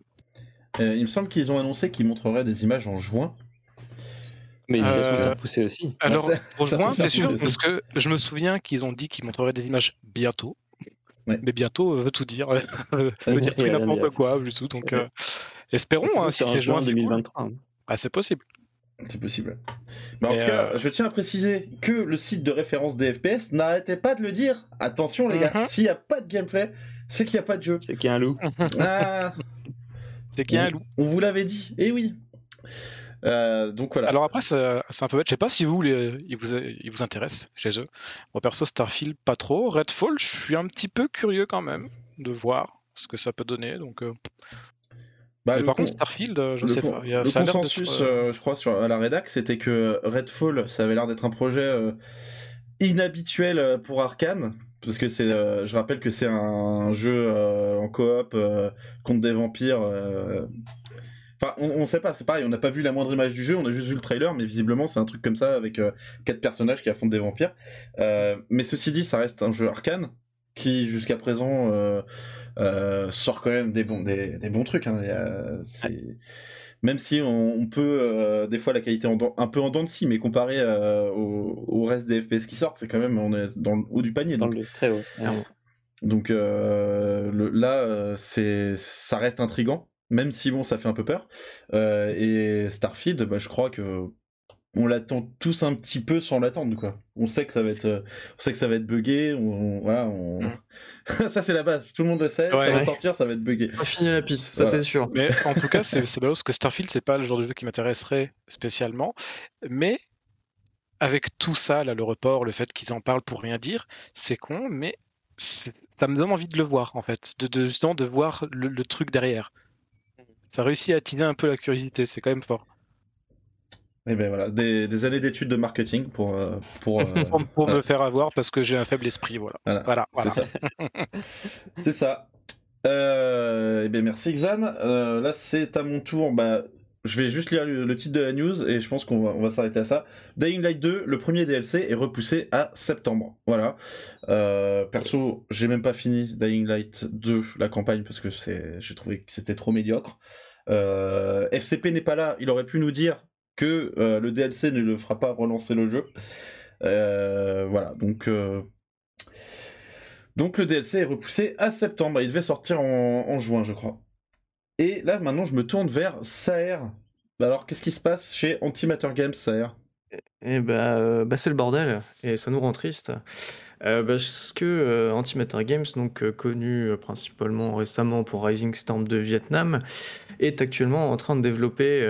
Euh, Il me semble qu'ils ont annoncé qu'ils montreraient des images en juin. Mais ça se trouve, Euh, ça a poussé aussi. Alors, se juin, c'est sûr, parce que je me souviens qu'ils ont dit qu'ils montreraient des images bientôt. Ouais. Mais bientôt euh, veut tout dire, veut dire et n'importe quoi, du tout. Donc, Ouais. euh, espérons, hein, si c'est en juin, juin c'est cool. 2023. hein. Ah, c'est possible. C'est possible. Mais en tout cas, euh, je tiens à préciser que le site de référence des FPS n'arrêtait pas de le dire. Attention les gars, Mhm. s'il n'y a pas de gameplay, c'est qu'il n'y a pas de jeu. C'est qu'il y a un loup. Ah, C'est qu'il y a un loup. on vous l'avait dit. Eh oui. Euh, donc voilà. Alors après, c'est un peu bête. Je sais pas si vous, les, ils vous, ils vous intéressent chez eux. Moi, perso, Starfield, pas trop. Redfall, je suis un petit peu curieux quand même de voir ce que ça peut donner. Donc, euh, Bah, mais par con- contre, Starfield, euh, je le sais con- pas. Il y a- le ça consensus, euh, je crois, sur, à la rédac, c'était que Redfall, ça avait l'air d'être un projet inhabituel pour Arkane. Parce que c'est, euh, je rappelle que c'est un jeu euh, en coop euh, contre des vampires. Enfin, on, on sait pas, c'est pareil, on n'a pas vu la moindre image du jeu, on a juste vu le trailer, mais visiblement c'est un truc comme ça avec quatre personnages qui affrontent des vampires. Mais ceci dit, ça reste un jeu Arkane qui jusqu'à présent sort quand même des bons, des, des bons trucs. hein. Il y a- c'est- Même si on, on peut euh, des fois la qualité en un peu en dents de scie, mais comparé euh, au, au reste des FPS qui sortent, c'est quand même on est dans le haut du panier. Dans Donc, le très haut. Clairement. donc euh, le- là, c'est ça reste intrigant, même si bon, ça fait un peu peur. Et Starfield, bah, je crois que on l'attend tous un petit peu sans l'attendre, quoi. On sait que ça va être, on sait que ça va être buggé. On, voilà, on... Mm. ça c'est la base. Tout le monde le sait. Ouais, ça va sortir, ça va être buggé. La piste, ça c'est sûr. Mais en tout cas, c'est c'est parce que Starfield, c'est pas le genre de jeu qui m'intéresserait spécialement. Mais avec tout ça, là, le report, le fait qu'ils en parlent pour rien dire, c'est con, mais ça me donne envie de le voir, en fait. De, de- justement, de voir le, le truc derrière. Ça réussit à attiser un peu la curiosité, c'est quand même fort. Et ben voilà, des, des années d'études de marketing pour euh, pour. euh, Pour, pour voilà. me faire avoir parce que j'ai un faible esprit, voilà. Voilà, Voilà, voilà. c'est ça. c'est ça. Euh, et bien merci Xan. Là c'est à mon tour. Bah, je vais juste lire le, le titre de la news et je pense qu'on va, on va s'arrêter à ça. Dying Light 2, le premier DLC est repoussé à septembre. Voilà. Perso, j'ai même pas fini Dying Light 2, la campagne, parce que c'est, j'ai trouvé que c'était trop médiocre. FCP n'est pas là, il aurait pu nous dire que euh, le DLC ne le fera pas relancer le jeu. Euh, voilà, donc euh, donc le DLC est repoussé à septembre. Il devait sortir en, juin, je crois. Et là, maintenant, je me tourne vers Saer. Alors, qu'est-ce qui se passe chez Antimatter Games, Saer? Et bah, euh, bah, c'est le bordel, et ça nous rend triste. Parce que euh, Antimatter Games, donc connu principalement récemment pour Rising Storm de Vietnam, est actuellement en train de développer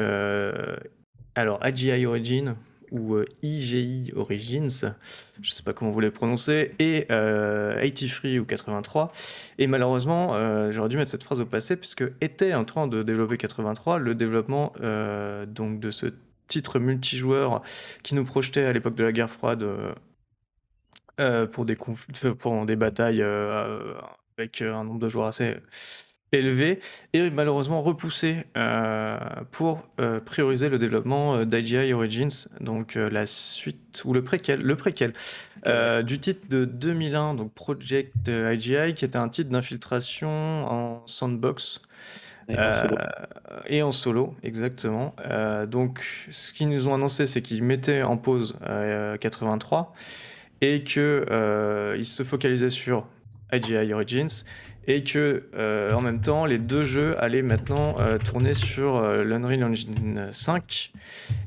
alors AGI Origin ou euh, IGI Origins, je sais pas comment vous les prononcez, et euh, 83 ou 83. Et malheureusement, euh, j'aurais dû mettre cette phrase au passé puisque était en train de développer 83, le développement euh, donc de ce titre multijoueur qui nous projetait à l'époque de la guerre froide euh, euh, pour, des pour des batailles euh, avec un nombre de joueurs assez, élevé et malheureusement repoussé pour prioriser le développement d'IGI Origins, donc la suite ou le préquel, le préquel du titre de 2001, donc Project IGI, qui était un titre d'infiltration en sandbox. Et en solo. exactement. donc, ce qu'ils nous ont annoncé, c'est qu'ils mettaient en pause 83 et qu'ils se focalisaient sur IGI Origins et que euh, en même temps les deux jeux allaient maintenant euh, tourner sur euh, l'Unreal Engine 5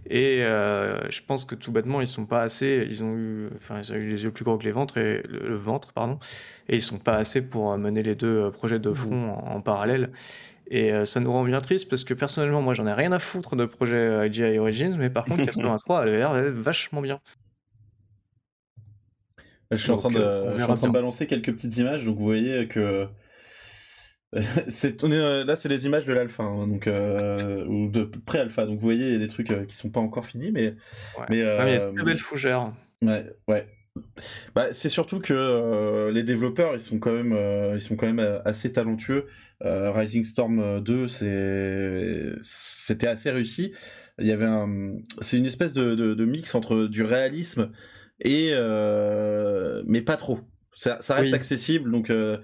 et je pense que tout bêtement ils sont pas assez ils ont eu enfin ils ont eu les yeux plus gros que les ventres et le, ventre pardon. Et ils sont pas assez pour mener les deux projets de front en, parallèle. Et ça nous rend bien triste parce que personnellement moi j'en ai rien à foutre de projet IGI Origins mais par contre 83 elle a l'air vachement bien. Je suis, en train, de, je suis en train de balancer quelques petites images, donc vous voyez que c'est euh, là c'est les images de l'alpha hein, donc euh, ou de pré-alpha. Donc vous voyez il y a des trucs euh, qui sont pas encore finis mais mais il y a une très belle fougère ouais ouais. Bah, c'est surtout que les développeurs ils sont quand même ils sont quand même assez talentueux. Rising Storm 2 c'est c'était assez réussi. Il y avait un c'est une espèce de, de, mix entre du réalisme et mais pas trop ça, reste accessible, donc. Et euh,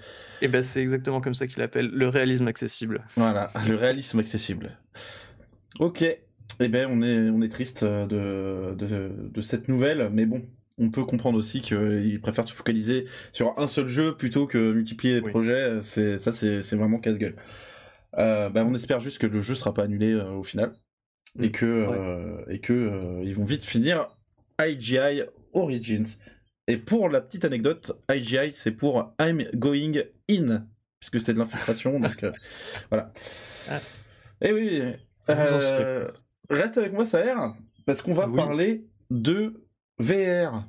eh ben c'est exactement comme ça qu'il appelle le réalisme accessible. Voilà, le réalisme accessible. Ok. Eh ben on est on est triste de, de, cette nouvelle, mais bon, on peut comprendre aussi qu'il préfère se focaliser sur un seul jeu plutôt que multiplier les projets. C'est ça, c'est vraiment casse-gueule. Euh, ben, on espère juste que le jeu sera pas annulé euh, au final et mm. que et que ils vont vite finir IGI Origins. Et pour la petite anecdote, IGI, c'est pour I'm Going In, puisque c'est de l'infiltration, donc euh, voilà. Ah. Et oui, euh, reste avec moi, Saher, parce qu'on va parler de VR.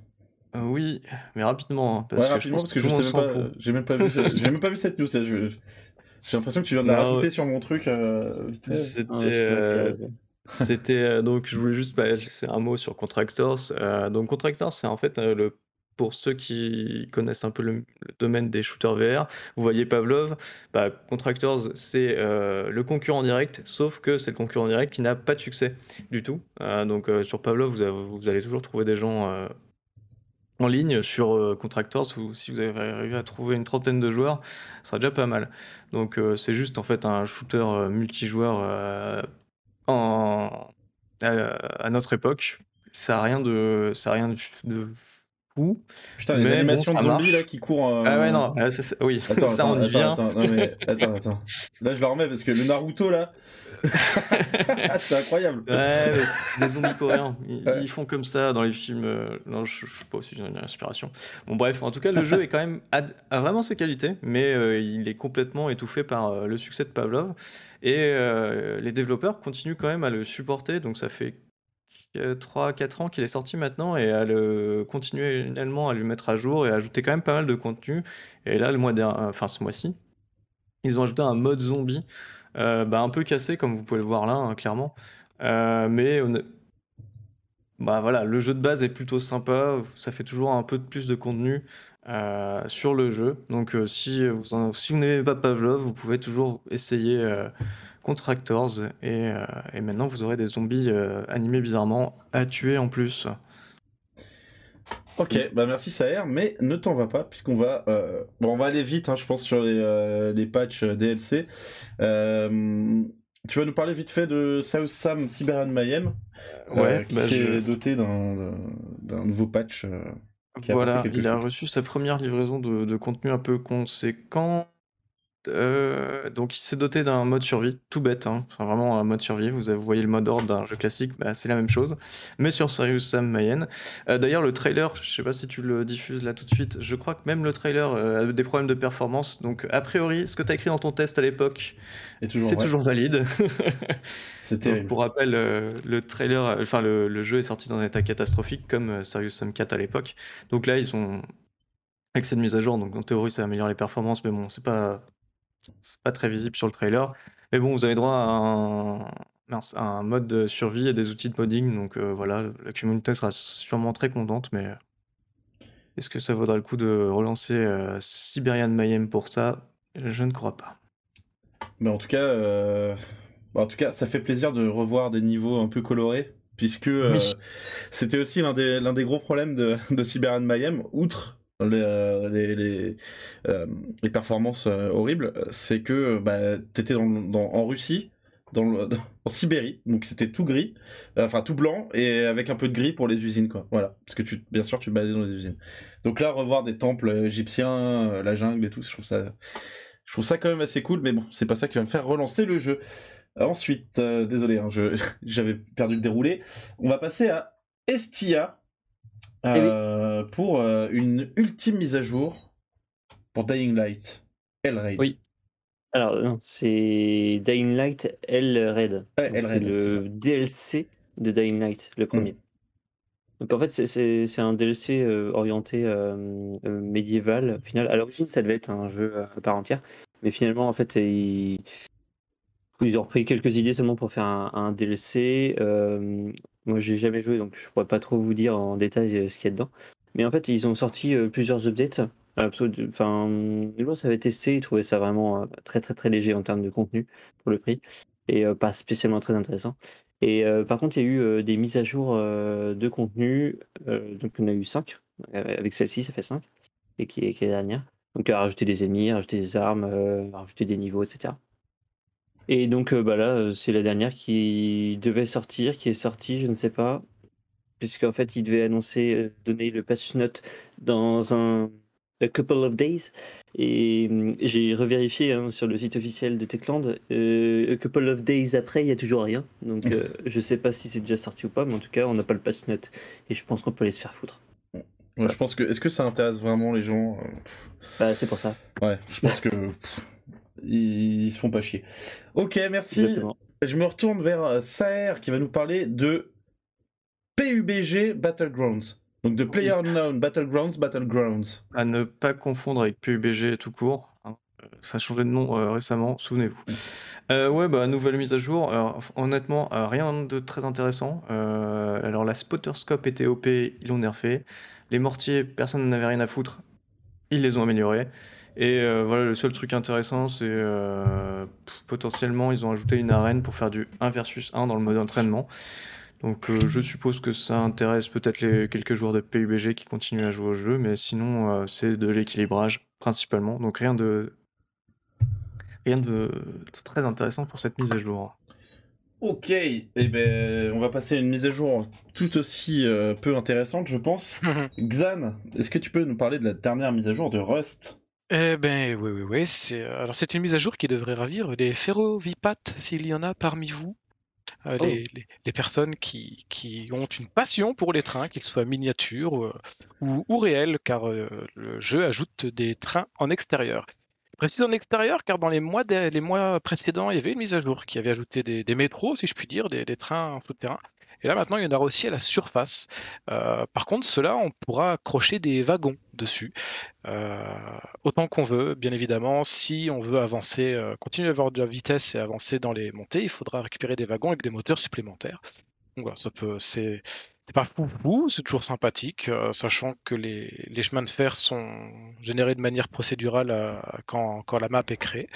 Euh, oui, mais rapidement, hein, parce que rapidement, je parce que, sais même pas, j'ai même pas vu, j'ai même pas vu cette news. J'ai l'impression que tu viens de la rajouter sur mon truc. C'était donc je voulais juste laisser un mot sur Contractors. donc Contractors, c'est en fait le pour ceux qui connaissent un peu le, domaine des shooters VR, vous voyez Pavlov, bah, Contractors, c'est euh, le concurrent direct, sauf que c'est le concurrent direct qui n'a pas de succès du tout. Euh, donc euh, sur Pavlov, vous, allez toujours trouver des gens en ligne sur Contractors, si vous avez arrivé à trouver une trentaine de joueurs, ce sera déjà pas mal. Donc c'est juste en fait un shooter multijoueur à, notre époque. Ça n'a rien de, ça a rien de Putain, les animations de zombies là qui courent. Ah ouais, non, oui, attends, ça on y vient. Attends, attends, attends. Là, je le remets parce que le Naruto là. c'est incroyable. Ouais, c'est des zombies coréens. Ils, font comme ça dans les films. Euh, non, je, je sais pas si j'ai une inspiration. Bon, bref, en tout cas, le jeu est quand même a, vraiment ses qualités, mais euh, il est complètement étouffé par euh, le succès de Pavlov. Et les développeurs continuent quand même à le supporter, donc ça fait 3-4 ans qu'il est sorti maintenant et à le continuellement à lui mettre à jour et à ajouter quand même pas mal de contenu. Et là, le mois dernier, enfin ce mois-ci, ils ont ajouté un mode zombie, euh, bah, un peu cassé comme vous pouvez le voir là, hein, clairement. Euh, mais bah voilà, le jeu de base est plutôt sympa, ça fait toujours un peu de plus de contenu euh, sur le jeu. Donc si vous, si vous n'aimez pas Pavlov, vous pouvez toujours essayer Contractors, et, euh, et maintenant vous aurez des zombies euh, animés bizarrement à tuer en plus. Ok, bah merci Saer, mais ne t'en va pas, puisqu'on va... Euh, bon, on va aller vite, hein, je pense, sur les, les patchs DLC. tu vas nous parler vite fait de South Sam Siberian Mayhem, ouais, qui bah, s'est doté d'un nouveau patch. voilà, il a reçu sa première livraison de, de contenu un peu conséquent euh, donc il s'est doté d'un mode survie, tout bête, hein. enfin vraiment un mode survie. Vous, voyez le mode ordre d'un jeu classique, bah, c'est la même chose, mais sur Serious Sam Mayen. Euh, d'ailleurs, le trailer, je sais pas si tu le diffuses là tout de suite, je crois que même le trailer euh, a des problèmes de performance. Donc a priori, ce que tu as écrit dans ton test à l'époque, c'est toujours valide. C'était pour rappel, le trailer, enfin le, le, jeu est sorti dans un état catastrophique comme Serious Sam 4 à l'époque. Donc là, ils ont avec cette mise à jour, donc en théorie, ça améliore les performances, mais bon, c'est pas c'est pas très visible sur le trailer. Mais bon, vous avez droit à un, mode de survie et des outils de modding. Donc euh, voilà, la communauté sera sûrement très contente. Mais est-ce que ça vaudra le coup de relancer euh, Siberian Mayhem pour ça? Je ne crois pas. Mais en tout cas, euh, en tout cas, ça fait plaisir de revoir des niveaux un peu colorés, puisque Oui. c'était aussi l'un des, l'un des gros problèmes de, de Cyber and Mayhem, outre les, euh, les, les, euh, performances euh, horribles, c'est que bah, t'étais dans, en Russie, dans, en Sibérie, donc c'était tout gris, enfin tout blanc, et avec un peu de gris pour les usines, quoi. Voilà, parce que tu, bien sûr, tu baladais dans les usines. Donc là, revoir des temples égyptiens, la jungle et tout, je trouve ça, je trouve ça quand même assez cool, mais bon, c'est pas ça qui va me faire relancer le jeu. Ensuite, désolé, hein, j'avais perdu le déroulé. On va passer à Estia euh, pour euh, une ultime mise à jour pour Dying Light. Hellraid. Oui. Alors, c'est Dying Light L Raid. Ouais, Hellraid, C'est le DLC de Dying Light, le premier. Donc en fait, c'est- un DLC euh, orienté médiéval. Au final, à l'origine, ça devait être un jeu à part entière, mais finalement, en fait, ils, ils ont repris quelques idées seulement pour faire un, un DLC. Moi, j'ai jamais joué, donc je pourrais pas trop vous dire en détail euh, ce qu'il y a dedans. Mais en fait, ils ont sorti euh, plusieurs updates. Enfin, gens avaient testé, ils trouvaient ça vraiment euh, très très très léger en termes de contenu pour le prix et pas spécialement très intéressant. Et par contre, il y a eu des mises à jour de contenu. donc, on a eu 5. Avec celle-ci, ça fait 5. Et qui est, la dernière. Donc, à rajouter des ennemis, rajouter des armes, rajouter des niveaux, etc. Et donc, euh, bah là, euh, c'est la dernière qui devait sortir, qui est sortie, je ne sais pas. Puisqu'en fait, il devait annoncer, euh, donner le patch note dans un a couple of days. Et hum, j'ai revérifié hein, sur le site officiel de Techland. Euh, a couple of days après, il n'y a toujours rien. Donc euh, je sais pas si c'est déjà sorti ou pas, mais en tout cas, on n'a pas le patch note. Et je pense qu'on peut aller se faire foutre. Ouais, je pense que. Est-ce que ça intéresse vraiment les gens Bah, c'est pour ça. Ouais, je pense que. Ils, se font pas chier. Ok, merci. Exactement. Je me retourne vers euh, Saer qui va nous parler de PUBG Battlegrounds. Donc de Player Unknown Battlegrounds Battlegrounds. À ne pas confondre avec PUBG tout court. hein. Euh, Ça a changé de nom euh, récemment, souvenez-vous. Euh, ouais, bah, nouvelle mise à jour. Alors, honnêtement, euh, rien de très intéressant. Alors, la Spotterscope était OP, ils l'ont nerfé. Les mortiers, personne n'avait rien à foutre. Ils les ont améliorés. Et euh, voilà, le seul truc intéressant, c'est euh, potentiellement, ils ont ajouté une arène pour faire du 1 versus 1 dans le mode entraînement. Donc, euh, je suppose que ça intéresse peut-être les quelques joueurs de PUBG qui continuent à jouer au jeu, mais sinon, euh, c'est de l'équilibrage principalement. Donc, rien de, rien de très intéressant pour cette mise à jour. Ok, et ben on va passer à une mise à jour tout aussi euh, peu intéressante, je pense. Xan, est-ce que tu peux nous parler de la dernière mise à jour de Rust? Eh ben oui, oui, oui. C'est alors c'est une mise à jour qui devrait ravir les ferrovipates s'il y en a parmi vous. Euh, Oh. les, les- les personnes qui, qui ont une passion pour les trains, qu'ils soient miniatures euh, ou, ou réels, car euh, le jeu ajoute des trains en extérieur. Je précise en extérieur, car dans les mois, dé- les mois précédents, il y avait une mise à jour qui avait ajouté des, des métros, si je puis dire, des, des trains en souterrain. Et là maintenant, il y en aura aussi à la surface. Euh, par contre, cela, on pourra accrocher des wagons dessus. Euh, autant qu'on veut, bien évidemment. Si on veut avancer, euh, continuer à avoir de la vitesse et avancer dans les montées, il faudra récupérer des wagons avec des moteurs supplémentaires. Donc voilà, ça peut, c'est, pas fou, c'est toujours sympathique, sachant que les, chemins de fer sont générés de manière procédurale quand, la map est créée.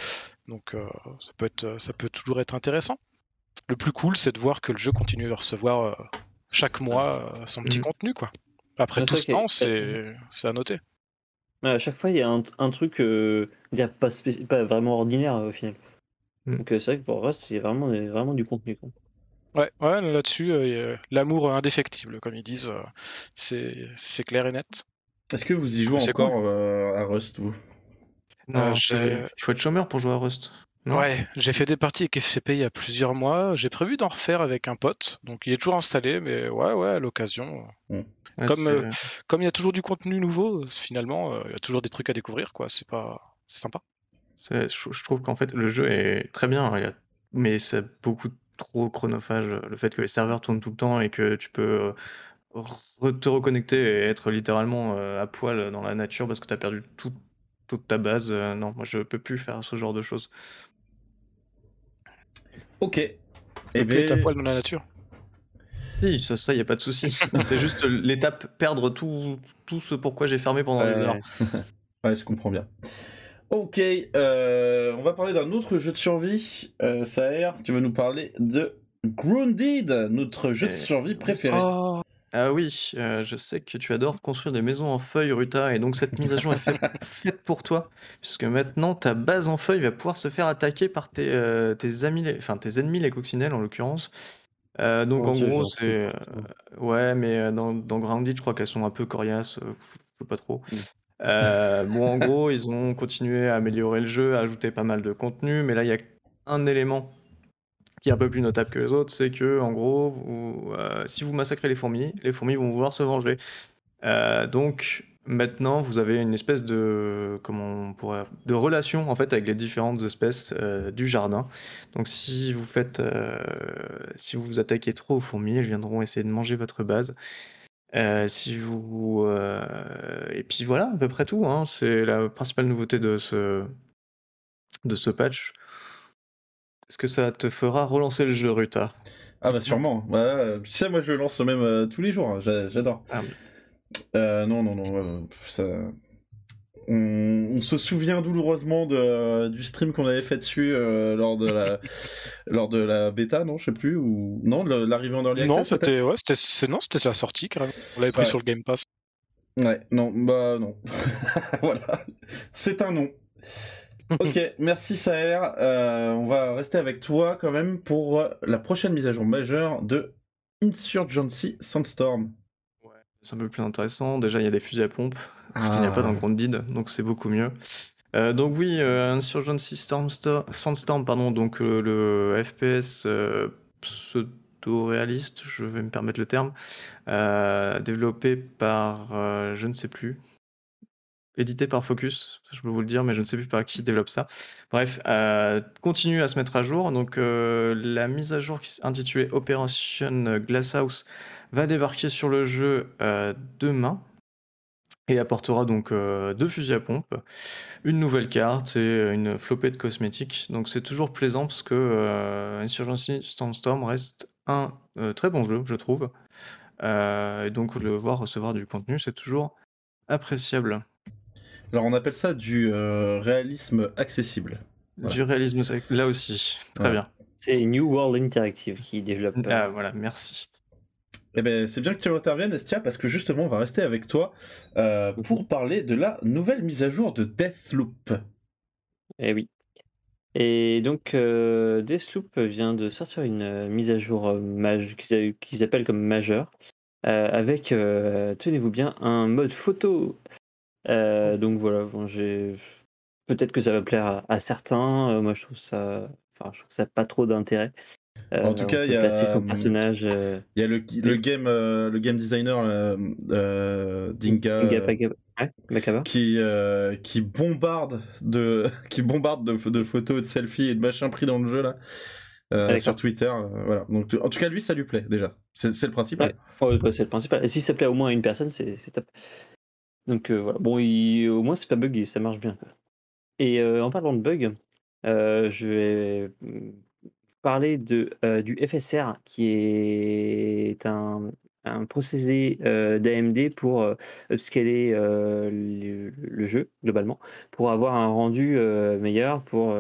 Donc ça peut être, ça peut toujours être intéressant. Le plus cool, c'est de voir que le jeu continue à recevoir euh, chaque mois euh, son petit Mhm. contenu, quoi. Après Ouais, tout ce temps, y c'est, à noter. À chaque fois, il y a un, un truc euh, pas, pas vraiment ordinaire euh, au final. Mm. Donc euh, c'est vrai que pour Rust, c'est vraiment, vraiment du contenu. quoi. Ouais, ouais, là-dessus, euh, y a l'amour indéfectible, comme ils disent, euh, c'est clair et net. Est-ce que vous y jouez encore euh, à Rust, vous? Non, Euh, il faut être chômeur pour jouer à Rust. Ouais, j'ai fait des parties avec FCP il y a plusieurs mois. J'ai prévu d'en refaire avec un pote, donc il est toujours installé, mais ouais, ouais, à l'occasion. Ouais, Comme, euh, Comme il y a toujours du contenu nouveau, finalement, euh, il y a toujours des trucs à découvrir, quoi. C'est pas, c'est sympa. je, je trouve qu'en fait, le jeu est très bien, hein, il y a- mais c'est beaucoup trop chronophage. Le fait que les serveurs tournent tout le temps et que tu peux euh, re- te reconnecter et être littéralement euh, à poil dans la nature parce que tu as perdu tout- toute ta base. euh, non, moi je peux plus faire ce genre de choses. Ok. Et Eh puis, à ben, poil dans la nature. Si, ça, ça, y a pas de souci. c'est juste l'étape perdre tout, tout ce pourquoi j'ai fermé pendant des heures. ouais, je comprends bien. Ok, euh, on va parler d'un autre jeu de survie. Euh, Saher, tu vas nous parler de Grounded, notre jeu de Et- survie préféré. Oh, Ah oui, euh, je sais que tu adores construire des maisons en feuilles, Ruta, et donc cette mise à jour est faite, faite pour toi, puisque maintenant ta base en feuilles va pouvoir se faire attaquer par tes, euh, tes amis, les- enfin tes ennemis les coccinelles en l'occurrence. Euh, donc Oh, en c'est gros, c'est euh, ouais, mais euh, dans, dans Grounded, je crois qu'elles sont un peu coriaces, euh, je sais pas trop. Mm. Euh, bon, en gros, ils ont continué à améliorer le jeu, à ajouter pas mal de contenu, mais là, il y a un élément qui est un peu plus notable que les autres, c'est que, en gros, euh, si vous massacrez les fourmis, les fourmis vont vouloir se venger. Euh, donc, maintenant, vous avez une espèce de, comment on pourrait, de relation en fait avec les différentes espèces euh, du jardin. Donc, si vous faites, si vous vous attaquez trop aux fourmis, elles viendront essayer de manger votre base. Si vous et puis voilà à peu près tout. hein. C'est la principale nouveauté de ce de ce patch. Est-ce que ça te fera relancer le jeu, Ruta? Ah bah sûrement. Voilà, euh, tu sais, moi je le lance même euh, tous les jours. hein, j'a- J'adore. Ah. Euh, non, non, non. euh, ça... on, on se souvient douloureusement de, du stream qu'on avait fait dessus euh, lors de la lors de la bêta, non, je sais plus ou non, l'arrivée en early non, c'était ouais, c'était c'est- non, c'était la sortie carrément. On l'avait pris Ouais. sur le Game Pass. Ouais, non, bah non. voilà, c'est un non. Ok, merci Saher. Euh, on va rester avec toi quand même pour la prochaine mise à jour majeure de Insurgency Sandstorm. C'est un peu plus intéressant. Déjà, il y a des fusils à pompe, ce qu'il n'y a pas Ah. dans Grounded, donc c'est beaucoup mieux. Euh, donc oui, euh, Insurgency Sandstorm, pardon, donc euh, le FPS pseudo-réaliste, je vais me permettre le terme, développé par, je ne sais plus, édité par Focus, je peux vous le dire, mais je ne sais plus par qui développe ça. Bref, euh, continue à se mettre à jour. Donc euh, la mise à jour qui s'intitulait Operation Glasshouse va débarquer sur le jeu euh, demain et apportera donc deux fusils à pompe, une nouvelle carte et une flopée de cosmétiques. Donc c'est toujours plaisant parce que Insurgency Sandstorm reste un très bon jeu, je trouve. Et donc le voir recevoir du contenu, c'est toujours appréciable. Alors on appelle ça du euh, réalisme accessible. Voilà. Du réalisme, là aussi. Très Ouais. bien. C'est New World Interactive qui développe. euh, Ah, voilà, merci. Eh ben, c'est bien que tu interviennes, Estia, parce que justement, on va rester avec toi euh, pour parler de la nouvelle mise à jour de Deathloop. Eh oui. Et donc, euh, Deathloop vient de sortir une euh, mise à jour euh, qu'ils appellent comme majeure, euh, avec, euh, tenez-vous bien, un mode photo. Euh, donc voilà, bon, j'ai... peut-être que ça va plaire à, à certains. euh, moi, je trouve ça, enfin, je trouve ça pas trop d'intérêt. Euh, En tout cas, il y a, son personnage. Il y a le, game, le game designer Dinga, Inga Paka- ouais, Makaba. qui, qui bombarde, de, qui bombarde de, de photos de selfies et de machins pris dans le jeu là. euh, Ah, sur Twitter, euh, voilà. Donc, tu- en tout cas, lui, ça lui plaît déjà. C'est c'est le principal. Ouais. Ouais, bah, c'est le principal. Et si ça plaît au moins à une personne, c'est c'est top. Donc euh, voilà. Bon, au moins c'est pas buggé, ça marche bien. Et euh, en parlant de bugs, euh, je vais mm, parler de, du FSR qui est un, un procédé d'AMD pour upscaler le, jeu globalement, pour avoir un rendu meilleur. Pour,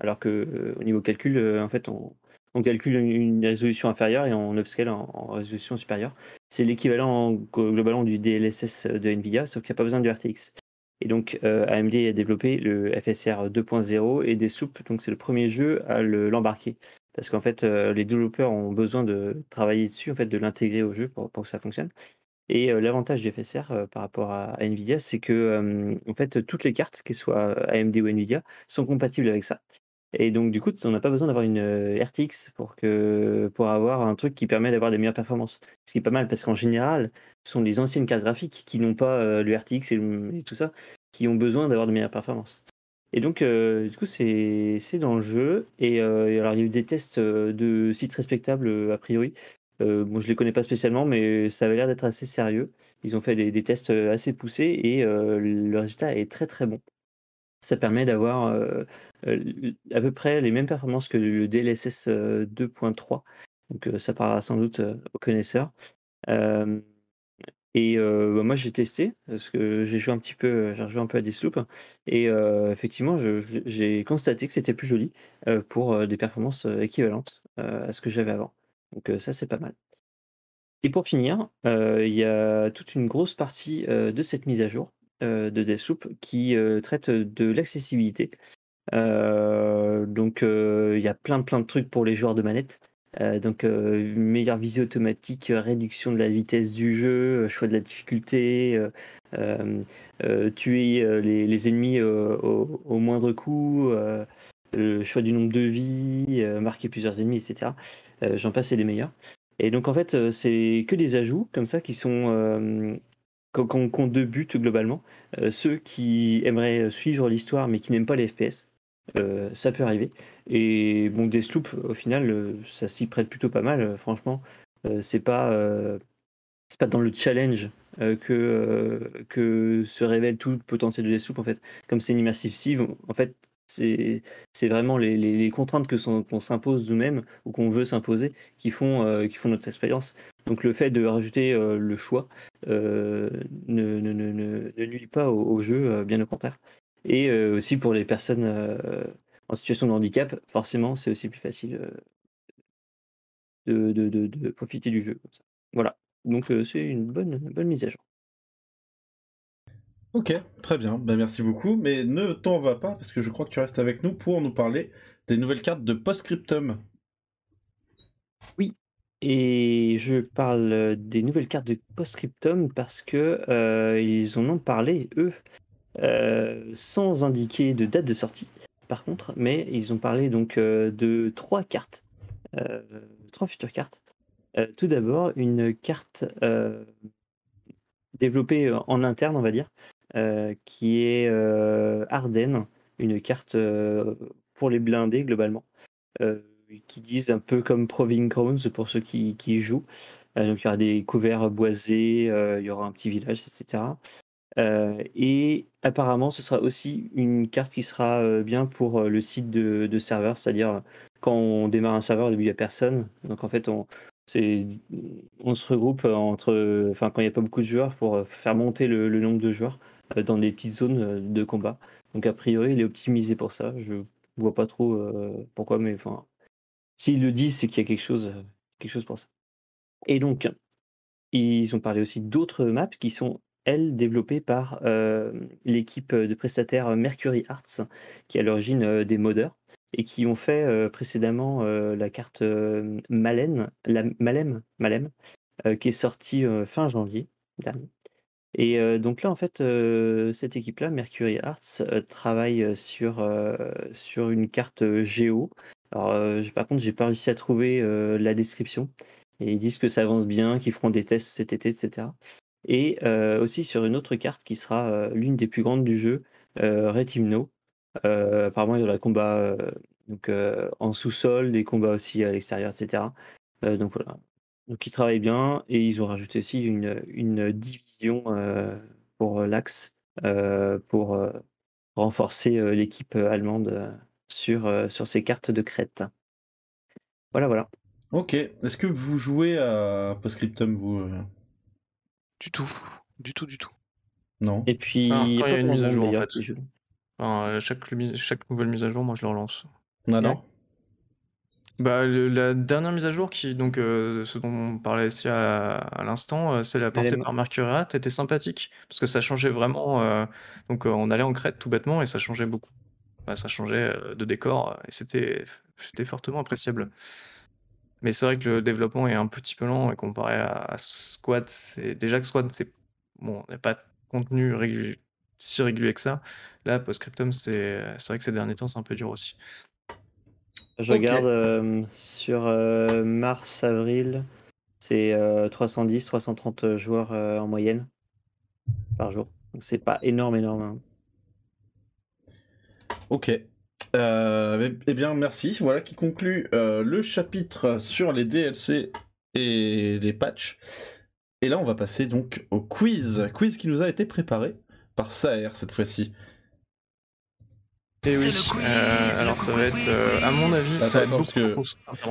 alors que au niveau calcul, en fait, on, on calcule une, résolution inférieure et on upscale en, résolution supérieure. C'est l'équivalent glo- globalement du DLSS de Nvidia, sauf qu'il n'y a pas besoin du RTX. Et donc euh, AMD a développé le FSR 2.0 et Deathloop, donc c'est le premier jeu à le- l'embarquer. Parce qu'en fait, euh, les développeurs ont besoin de travailler dessus, en fait, de l'intégrer au jeu pour, que ça fonctionne. Et euh, l'avantage du FSR par rapport à, Nvidia, c'est que en fait, toutes les cartes, qu'elles soient AMD ou Nvidia, sont compatibles avec ça. Et donc, du coup, on n'a pas besoin d'avoir une euh, RTX pour, que, pour avoir un truc qui permet d'avoir des meilleures performances. Ce qui est pas mal, parce qu'en général, ce sont les anciennes cartes graphiques qui n'ont pas euh, le RTX et, le- et tout ça, qui ont besoin d'avoir de meilleures performances. Et donc, euh, du coup, c'est dans le jeu. Et alors, il y a eu des tests de sites respectables, a priori. Bon, je les connais pas spécialement, mais ça avait l'air d'être assez sérieux. Ils ont fait des, tests assez poussés et le résultat est très très bon. Ça permet d'avoir à peu près les mêmes performances que le DLSS euh, 2.3. Donc, ça parlera sans doute aux connaisseurs. Et bah, moi, j'ai testé parce que j'ai joué un petit peu, j'ai joué un peu à Deathloop et effectivement, j'ai constaté que c'était plus joli pour des performances équivalentes à ce que j'avais avant. Donc ça, c'est pas mal. Et pour finir, il y a toute une grosse partie de cette mise à jour de Deathloop qui traite de l'accessibilité. donc il y a plein plein de trucs pour les joueurs de manette. Euh, donc, euh, meilleure visée automatique, euh, réduction de la vitesse du jeu, choix de la difficulté, tuer les, ennemis au, moindre coup, le choix du nombre de vies, marquer plusieurs ennemis, etc. J'en passe les meilleurs. Et donc, en fait, c'est que des ajouts comme ça qui sont. Qu'on deux buts globalement. ceux qui aimeraient suivre l'histoire mais qui n'aiment pas les FPS, ça peut arriver. Et bon, Deathloop, au final, euh, ça s'y prête plutôt pas mal, euh, franchement. Euh, c'est pas, pas dans le challenge que, que se révèle tout le potentiel de Deathloop, en fait. Comme c'est une immersive en fait, c'est, vraiment les, contraintes que qu'on s'impose nous-mêmes ou qu'on veut s'imposer qui font, qui font notre expérience. Donc le fait de rajouter le choix ne, ne, nuit pas au, jeu, bien au contraire. Et aussi pour les personnes en situation de handicap, forcément, c'est aussi plus facile de, de, profiter du jeu. Voilà. Donc c'est une bonne, bonne mise à jour. Ok, très bien, ben, merci beaucoup. Mais ne t'en va pas parce que je crois que tu restes avec nous pour nous parler des nouvelles cartes de Postscriptum. Oui, et je parle des nouvelles cartes de Postscriptum parce que ils en ont parlé eux sans indiquer de date de sortie par contre, mais ils ont parlé donc euh, de trois cartes, euh, trois futures cartes. Euh, tout d'abord, une carte développée en interne, on va dire, qui est Arden, une carte pour les blindés globalement, qui disent un peu comme Proving Grounds pour ceux qui, y jouent. donc il y aura des couverts boisés, il y aura un petit village, etc. Euh, et apparemment, ce sera aussi une carte qui sera euh, bien pour euh, le site de, serveur, c'est-à-dire quand on démarre un serveur, au début, il n'y a personne. Donc en fait, on, on se regroupe entre, enfin, quand il n'y a pas beaucoup de joueurs pour faire monter le, nombre de joueurs dans des petites zones de combat. Donc a priori, il est optimisé pour ça. Je vois pas trop pourquoi, mais enfin, s'ils le disent, c'est qu'il y a quelque chose, quelque chose pour ça. Et donc, ils ont parlé aussi d'autres maps qui sont elle, développée par l'équipe de prestataires Mercury Arts, qui est à l'origine des modeurs, et qui ont fait précédemment la carte Malem, la Malem, Malem qui est sortie fin janvier dernier. Et donc là, en fait, cette équipe-là, Mercury Arts, travaille sur, sur une carte Géo. Alors, par contre, j'ai pas réussi à trouver la description. Et ils disent que ça avance bien, qu'ils feront des tests cet été, etc et aussi sur une autre carte qui sera l'une des plus grandes du jeu, Retimno. apparemment, il y aura des combats donc, en sous-sol, des combats aussi à l'extérieur, etc. donc voilà. Donc ils travaillent bien et ils ont rajouté aussi une, une division pour l'Axe pour renforcer l'équipe allemande sur, sur ces cartes de crête. Voilà, voilà. Ok. Est-ce que vous jouez à Postscriptum, vous du tout, du tout, du tout. Non. Et puis, il y a une mise à jour en fait. Euh, chaque, chaque nouvelle mise à jour, moi je le relance. Alors bah, la dernière mise à jour, qui donc euh, ce dont on parlait ici à, l'instant, euh, celle apportée par Mercurat, était sympathique parce que ça changeait vraiment. donc on allait en crête tout bêtement et ça changeait beaucoup. ça changeait de décor et c'était fortement appréciable. Mais c'est vrai que le développement est un petit peu lent et comparé à, Squad, c'est déjà que Squad, c'est bon, il n'y a pas de contenu si régulier que ça. Là, Postscriptum, c'est vrai que ces derniers temps, c'est un peu dur aussi. Je regarde euh, sur euh, mars-avril, c'est 310-330 euh, joueurs en moyenne par jour. Donc c'est pas énorme, énorme. Hein. Ok. Euh, eh bien, merci. Voilà qui conclut le chapitre sur les DLC et les patchs. Et là, on va passer donc au quiz. Quiz qui nous a été préparé par Saer cette fois-ci. Et oui, euh, alors ça va être, à mon avis, ça va être beaucoup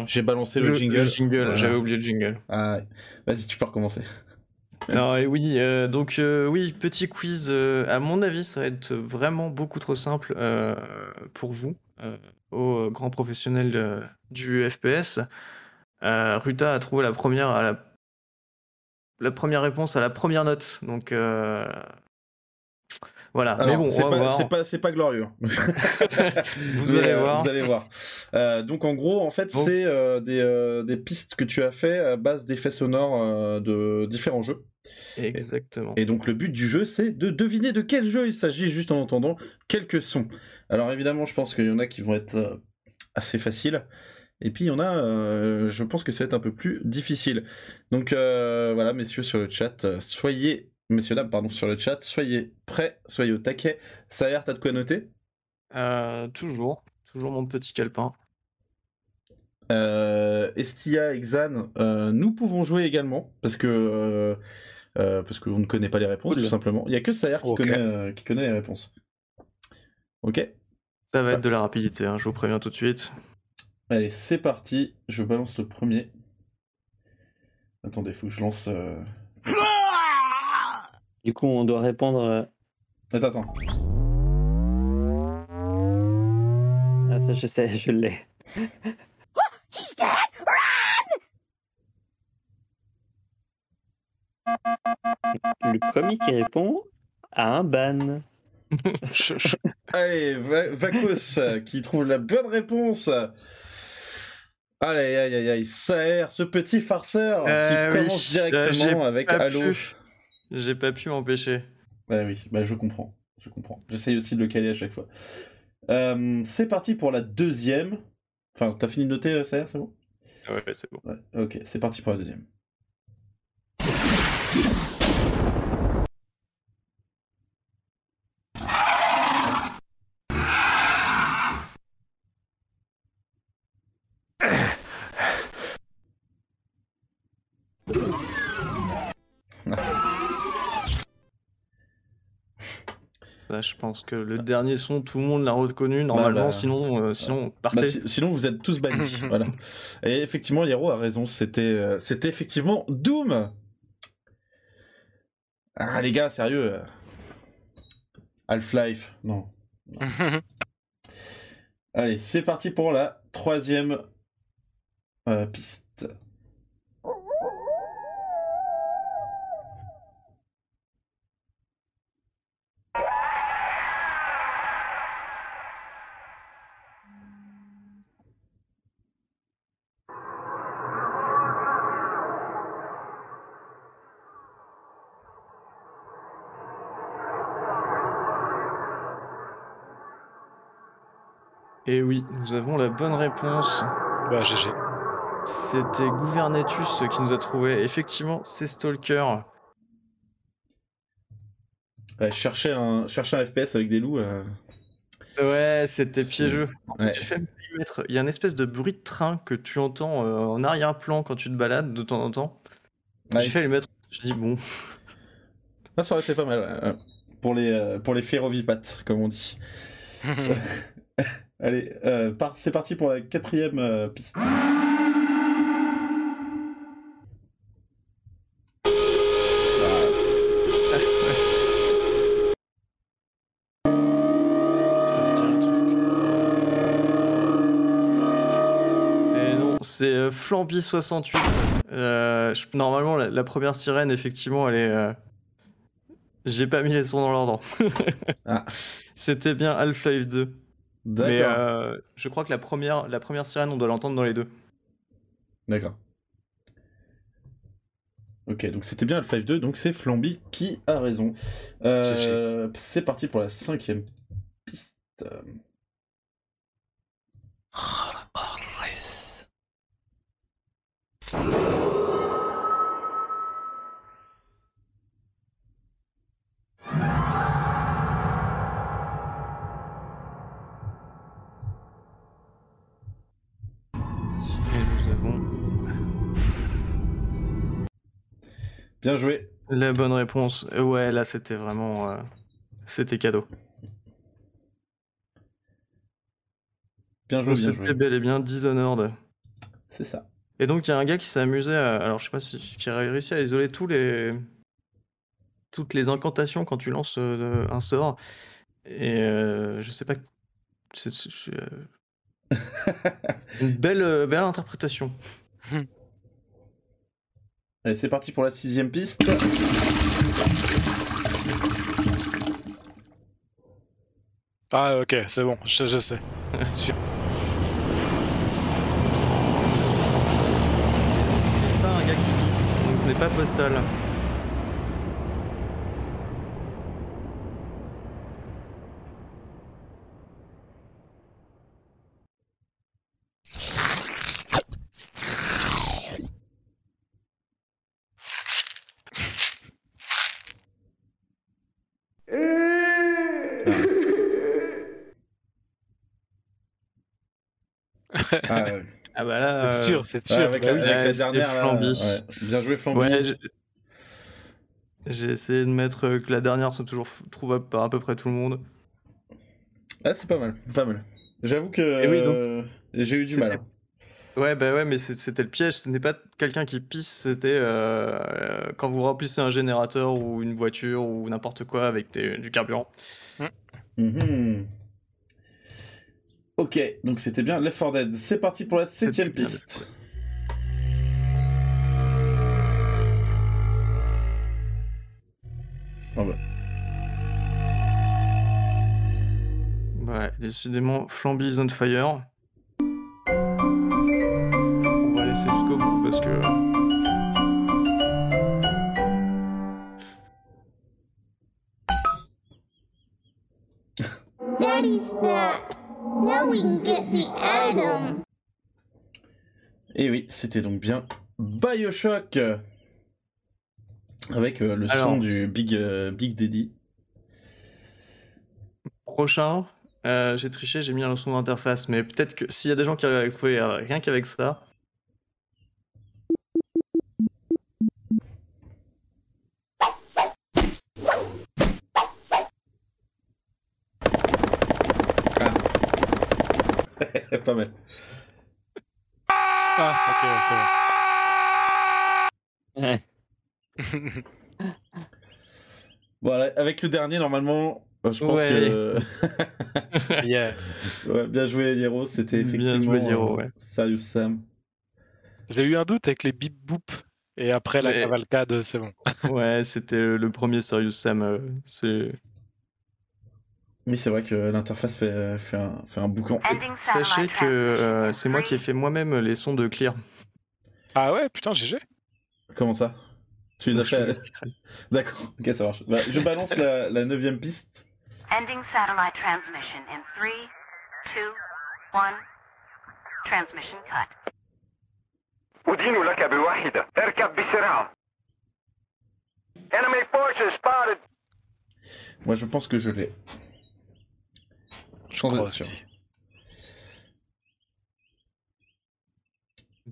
J'ai balancé le, jingle. jingle, j'avais oublié le jingle. Ah, Vas-y, tu peux recommencer. Non, et oui, euh, donc euh, oui, petit quiz. euh, à mon avis, ça va être vraiment beaucoup trop simple euh, pour vous, euh, aux grands professionnels de- du FPS. Euh, Ruta a trouvé la première, à la, la première réponse à la première note. Donc voilà. Mais bon, c'est pas, c'est pas, glorieux. Vous allez voir. Vous allez voir. Euh, donc en gros, en fait, c'est euh, des, euh, des pistes que tu as fait à base d'effets sonores de différents jeux. Exactement. Et donc le but du jeu, c'est de deviner de quel jeu il s'agit juste en entendant quelques sons. Alors évidemment, je pense qu'il y en a qui vont être assez faciles. Et puis il y en a, euh, je pense que ça va être un peu plus difficile. Donc euh, voilà, messieurs sur le chat, soyez, messieurs dames, pardon, sur le chat, soyez prêts, soyez au taquet. Saher, t'as de quoi noter? Euh, toujours, toujours mon petit calepin. Euh, Estia et Xan, euh, nous pouvons jouer également parce que parce qu'on ne connaît pas les réponses tout simplement. Il y a que Saher qui connaît qui connaît les réponses. Ok. Ça va être de la rapidité, hein, je vous préviens tout de suite. Allez, c'est parti. Je balance le premier. Attendez, faut que je lance. Euh, Du coup, on doit répondre. euh, Attends, attends. Ah, ça, je sais, je l'ai. Le premier qui répond a un ban. Allez, Va- Vakos euh, qui trouve la bonne réponse. Allez, aïe, aïe, aïe, Saher, ce petit farceur Euh, qui oui, commence euh, directement avec Halo. pu. J'ai pas pu m'empêcher. Bah oui, bah je comprends, je comprends. J'essaye aussi de le caler à chaque fois. Euh, c'est parti pour la deuxième. Enfin, t'as fini de noter, euh, Saher, c'est bon? Ouais, ouais, c'est bon. Ouais, ok, c'est parti pour la deuxième. Je pense que le dernier son, tout le monde l'a reconnu normalement, bah, sinon, euh, sinon Bah, partez. si- sinon, vous êtes tous bannis. voilà. Et effectivement, Hiro a raison. C'était, euh, c'était effectivement Doom. Ah les gars, sérieux. euh. Half-Life, non. Allez, c'est parti pour la troisième euh, piste. Et oui, nous avons la bonne réponse. Bah, GG. C'était Gouvernetus qui nous a trouvé. Effectivement, c'est Stalker. Ouais, je cherchais un, je cherchais un FPS avec des loups. euh, Ouais, c'était piégeux. ouais. J'ai failli mettre- Il y a une espèce de bruit de train que tu entends euh, en arrière-plan quand tu te balades de temps en temps. Ouais. J'ai fait lui mettre. Je dis bon. Ah, ça aurait été pas mal. ouais. Pour les, euh, pour les ferrovipates, comme on dit. Allez, euh, par- c'est parti pour la quatrième euh, piste. C'est euh, Flamby 68. Euh, je- Normalement, la, la première sirène, effectivement, elle est. euh, J'ai pas mis les sons dans l'ordre. Ah. C'était bien Half-Life 2. D'accord. Mais euh, je crois que la première, la première sirène, on doit l'entendre dans les deux. D'accord. Ok, donc c'était bien Half-Life 2, donc c'est Flamby qui a raison. Euh, c'est parti pour la cinquième piste. Bien joué. la bonne réponse. Ouais, là, c'était vraiment. euh, C'était cadeau. Bien joué, C'était bel et bien Dishonored. C'est ça. Et donc, il y a un gars qui s'est amusé, à- alors je sais pas si qui a réussi à isoler tous les, toutes les incantations quand tu lances euh, un sort. Et euh, je sais pas. C'est c'est- euh, une belle, euh, belle interprétation. Allez, c'est parti pour la sixième piste. Ah, ok, c'est bon, je, je sais. C'est sûr. C'est pas un gars qui glisse, donc ce n'est pas postal. Ah, ouais. Ah bah là. C'est euh, sûr, c'est Ouais, sûr. avec bah la, avec c'est dernière. Flamby. Bien joué, Flamby. Ouais, j'ai- essayé de mettre euh, que la dernière soit toujours trouvable par à peu près tout le monde. Ah, c'est pas mal, pas mal. J'avoue que Et oui, donc, euh, j'ai eu du mal. Ouais, bah ouais, mais c'est- c'était le piège. Ce n'est pas quelqu'un qui pisse, c'était euh, euh, quand vous remplissez un générateur ou une voiture ou n'importe quoi avec des- du carburant. Mhm. Ok, donc c'était bien Left 4 Dead. C'est parti pour la septième piste. Oh bah. Ouais, décidément, Flamby is on fire. On va laisser jusqu'au bout parce que. Now we can get the atom. Et oui, c'était donc bien Bioshock avec euh, le son du Big, euh, Big Daddy. Prochain, euh, j'ai triché, j'ai mis un son d'interface, mais peut-être que s'il y a des gens qui arrivent à trouver euh, rien qu'avec ça. Pas mal. Ah, ok, Ouais. c'est bon. Voilà, avec le dernier, normalement, euh, je pense Ouais. que. Yeah. Ouais, bien joué, Hiro. C'était Bien effectivement. joué, Hiro, euh, ouais. Serious Sam. J'ai eu un doute avec les bip boop et après la Ouais. cavalcade, c'est bon. Ouais, c'était le premier Serious Sam. euh, c'est... Oui, c'est vrai que l'interface fait, fait, un, fait un boucan. Sachez que euh, c'est moi qui ai fait moi-même les sons de Clear. Ah ouais, putain, GG. Comment ça Tu les as Je vous fait expliquerai. D'accord, ok, ça marche. Bah, je balance la, la neuvième piste. Ending satellite transmission in three, two, one. Transmission cut. أدين لك بواحدة اركب بسرعة Enemy forces spotted Moi, je pense que je l'ai. Je crois.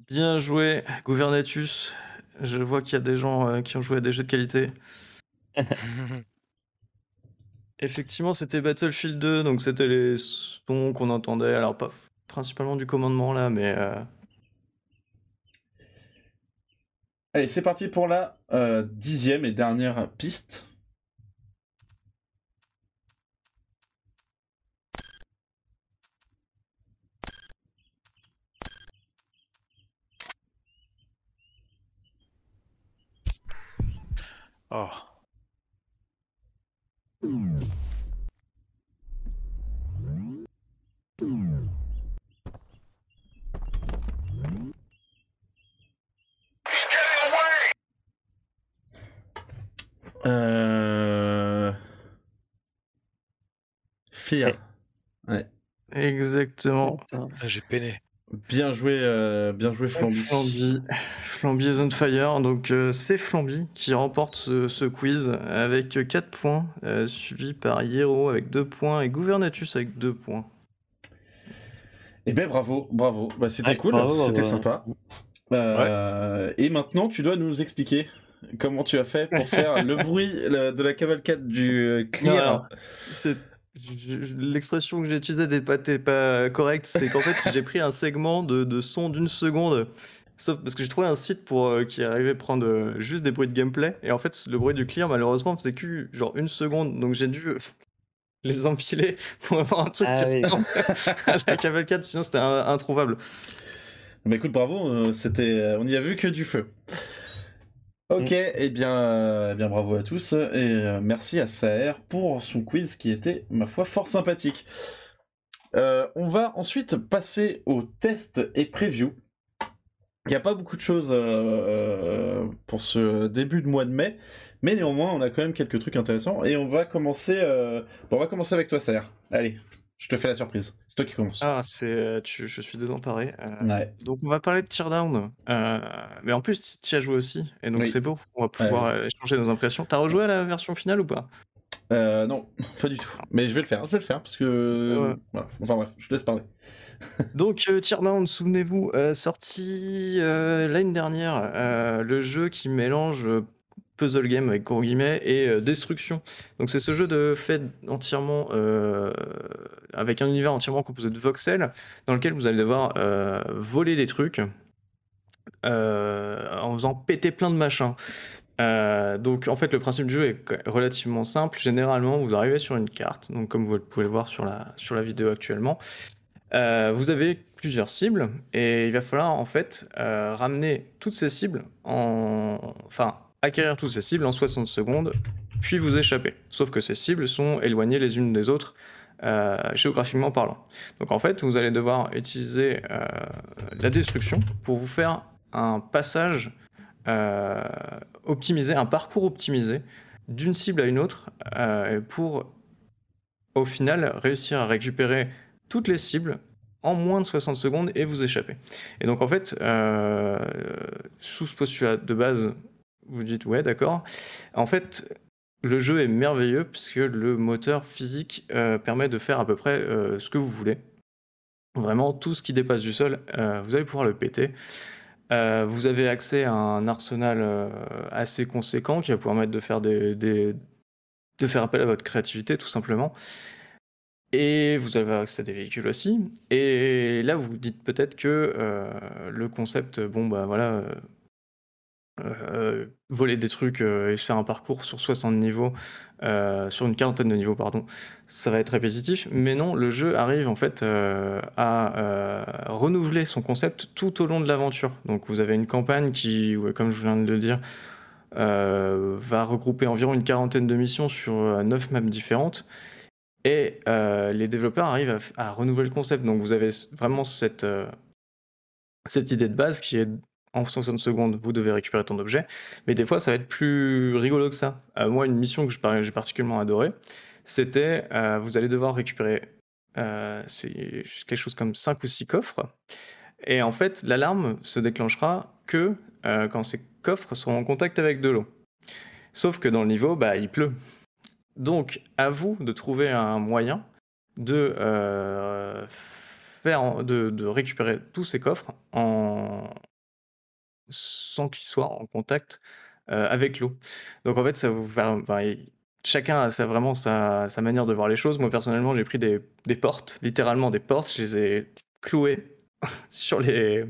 Bien joué, Gouvernatus. Je vois qu'il y a des gens euh, qui ont joué à des jeux de qualité. Effectivement, c'était Battlefield 2, donc c'était les sons qu'on entendait. Alors, pas principalement du commandement là, mais euh, Allez, c'est parti pour la euh, dixième et dernière piste. Oh. Euh... Fear. Ouais. exactement. J'ai peiné. Bien joué, euh, bien joué Flamby. Flamby, Flamby is on fire. Donc, euh, c'est Flamby qui remporte ce, ce quiz avec 4 points, euh, suivi par Hero avec 2 points et Gouvernatus avec 2 points. Eh ben bravo, bravo. Bah, c'était Ouais, cool, c'était sympa. Euh, Et maintenant, tu dois nous expliquer comment tu as fait pour faire le bruit le- de la cavalcade du euh, Non, clear. L'expression que j'ai utilisée n'est pas, correcte. C'est qu'en fait, j'ai pris un segment de, de son d'une seconde Sauf parce que j'ai trouvé un site pour euh, qui arrivait à prendre euh, juste des bruits de gameplay. Et en fait, le bruit du clear, malheureusement, faisait que genre une seconde. Donc j'ai dû les empiler pour avoir un truc Ah qui oui. ressemble à la cavalcade. Sinon, c'était introuvable. Bah écoute, bravo, euh, c'était, on n'y a vu que du feu. Ok, eh bien, euh, eh bien bravo à tous et euh, merci à Saer pour son quiz qui était, ma foi, fort sympathique. Euh, on va ensuite passer au test et preview. Il n'y a pas beaucoup de choses euh, pour ce début de mois de mai, mais néanmoins on a quand même quelques trucs intéressants et on va commencer. euh, bon, on va commencer avec toi, Saer. Allez, je te fais la surprise. C'est toi qui commence. Ah, c'est, euh, tu- je suis désemparé. Euh, Ouais. Donc on va parler de Teardown. Euh, mais en plus, tu y as joué aussi. Et donc Oui. c'est beau. On va pouvoir euh, échanger nos impressions. T'as rejoué à la version finale ou pas? Euh, non, pas du tout. Mais je vais le faire, je vais le faire parce que. Ouais. Voilà. Enfin bref, je te laisse parler. Donc, euh, Teardown, souvenez-vous, euh, sorti euh, l'année dernière, le jeu qui mélange puzzle game avec gros guillemets et euh, destruction. Donc, c'est ce jeu de fait entièrement euh, avec un univers entièrement composé de voxels dans lequel vous allez devoir euh, voler des trucs en faisant péter plein de machins. Donc en fait le principe du jeu est relativement simple. Généralement vous arrivez sur une carte, donc comme vous pouvez le voir sur la, sur la vidéo actuellement. Vous avez plusieurs cibles et il va falloir en fait ramener toutes ces cibles en... Enfin, acquérir toutes ces cibles en 60 secondes, puis vous échapper. Sauf que ces cibles sont éloignées les unes des autres euh, géographiquement parlant. Donc en fait, vous allez devoir utiliser euh, la destruction pour vous faire un passage euh, optimisé, un parcours optimisé d'une cible à une autre pour au final réussir à récupérer toutes les cibles en moins de 60 secondes et vous échapper. Et donc en fait, sous ce postulat de base, vous dites ouais d'accord. En fait, le jeu est merveilleux puisque le moteur physique euh, permet de faire à peu près euh, ce que vous voulez. Vraiment, tout ce qui dépasse du sol, euh, vous allez pouvoir le péter. Vous avez accès à un arsenal assez conséquent qui va pouvoir permettre de faire, appel à votre créativité tout simplement. Et vous avez accès à des véhicules aussi. Et là, vous vous dites peut-être que le concept, bon, bah voilà, euh, voler des trucs euh, et faire un parcours sur 60 niveaux, euh, sur une quarantaine de niveaux, pardon, ça va être répétitif. Mais non, le jeu arrive en fait euh, à renouveler son concept tout au long de l'aventure. Donc vous avez une campagne qui, comme je viens de le dire, va regrouper environ une quarantaine de missions sur euh, 9 maps différentes. Et les développeurs arrivent à, renouveler le concept. Donc vous avez vraiment cette idée de base qui est en 60 secondes, vous devez récupérer ton objet. Mais des fois, ça va être plus rigolo que ça. Euh, moi, une mission que j'ai particulièrement adorée, c'était euh, vous allez devoir récupérer euh, quelque chose comme 5 ou 6 coffres. Et en fait, l'alarme se déclenchera que quand ces coffres seront en contact avec de l'eau. Sauf que dans le niveau, bah, il pleut. Donc, à vous de trouver un moyen de, de récupérer tous ces coffres en... sans qu'ils soient en contact avec l'eau. Donc, en fait, chacun a vraiment sa, manière de voir les choses. Moi, personnellement, j'ai pris des, portes, littéralement des portes, je les ai clouées sur les,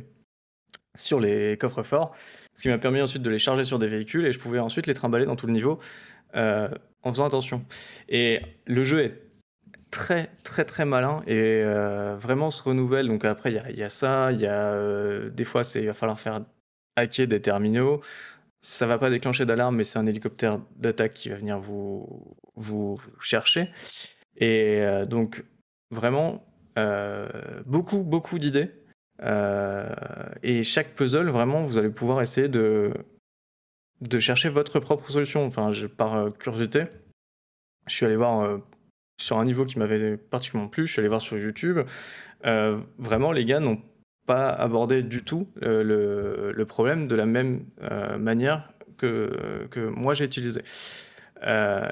coffres forts, ce qui m'a permis ensuite de les charger sur des véhicules et je pouvais ensuite les trimballer dans tout le niveau en faisant attention. Et le jeu est très très très malin et vraiment se renouvelle. Donc après, il y a, ça, il y a des fois, il va falloir faire hacker des terminaux. Ça va pas déclencher d'alarme, mais c'est un hélicoptère d'attaque qui va venir vous, vous chercher. Et euh, donc, vraiment, euh, beaucoup, beaucoup d'idées. Euh, et chaque puzzle, vraiment, vous allez pouvoir essayer de, de chercher votre propre solution. Enfin, je, par curiosité, je suis allé voir sur un niveau qui m'avait particulièrement plu, je suis allé voir sur YouTube. Vraiment, les gars n'ont pas abordé du tout euh, le, le problème de la même euh, manière que, que moi j'ai utilisé. Euh,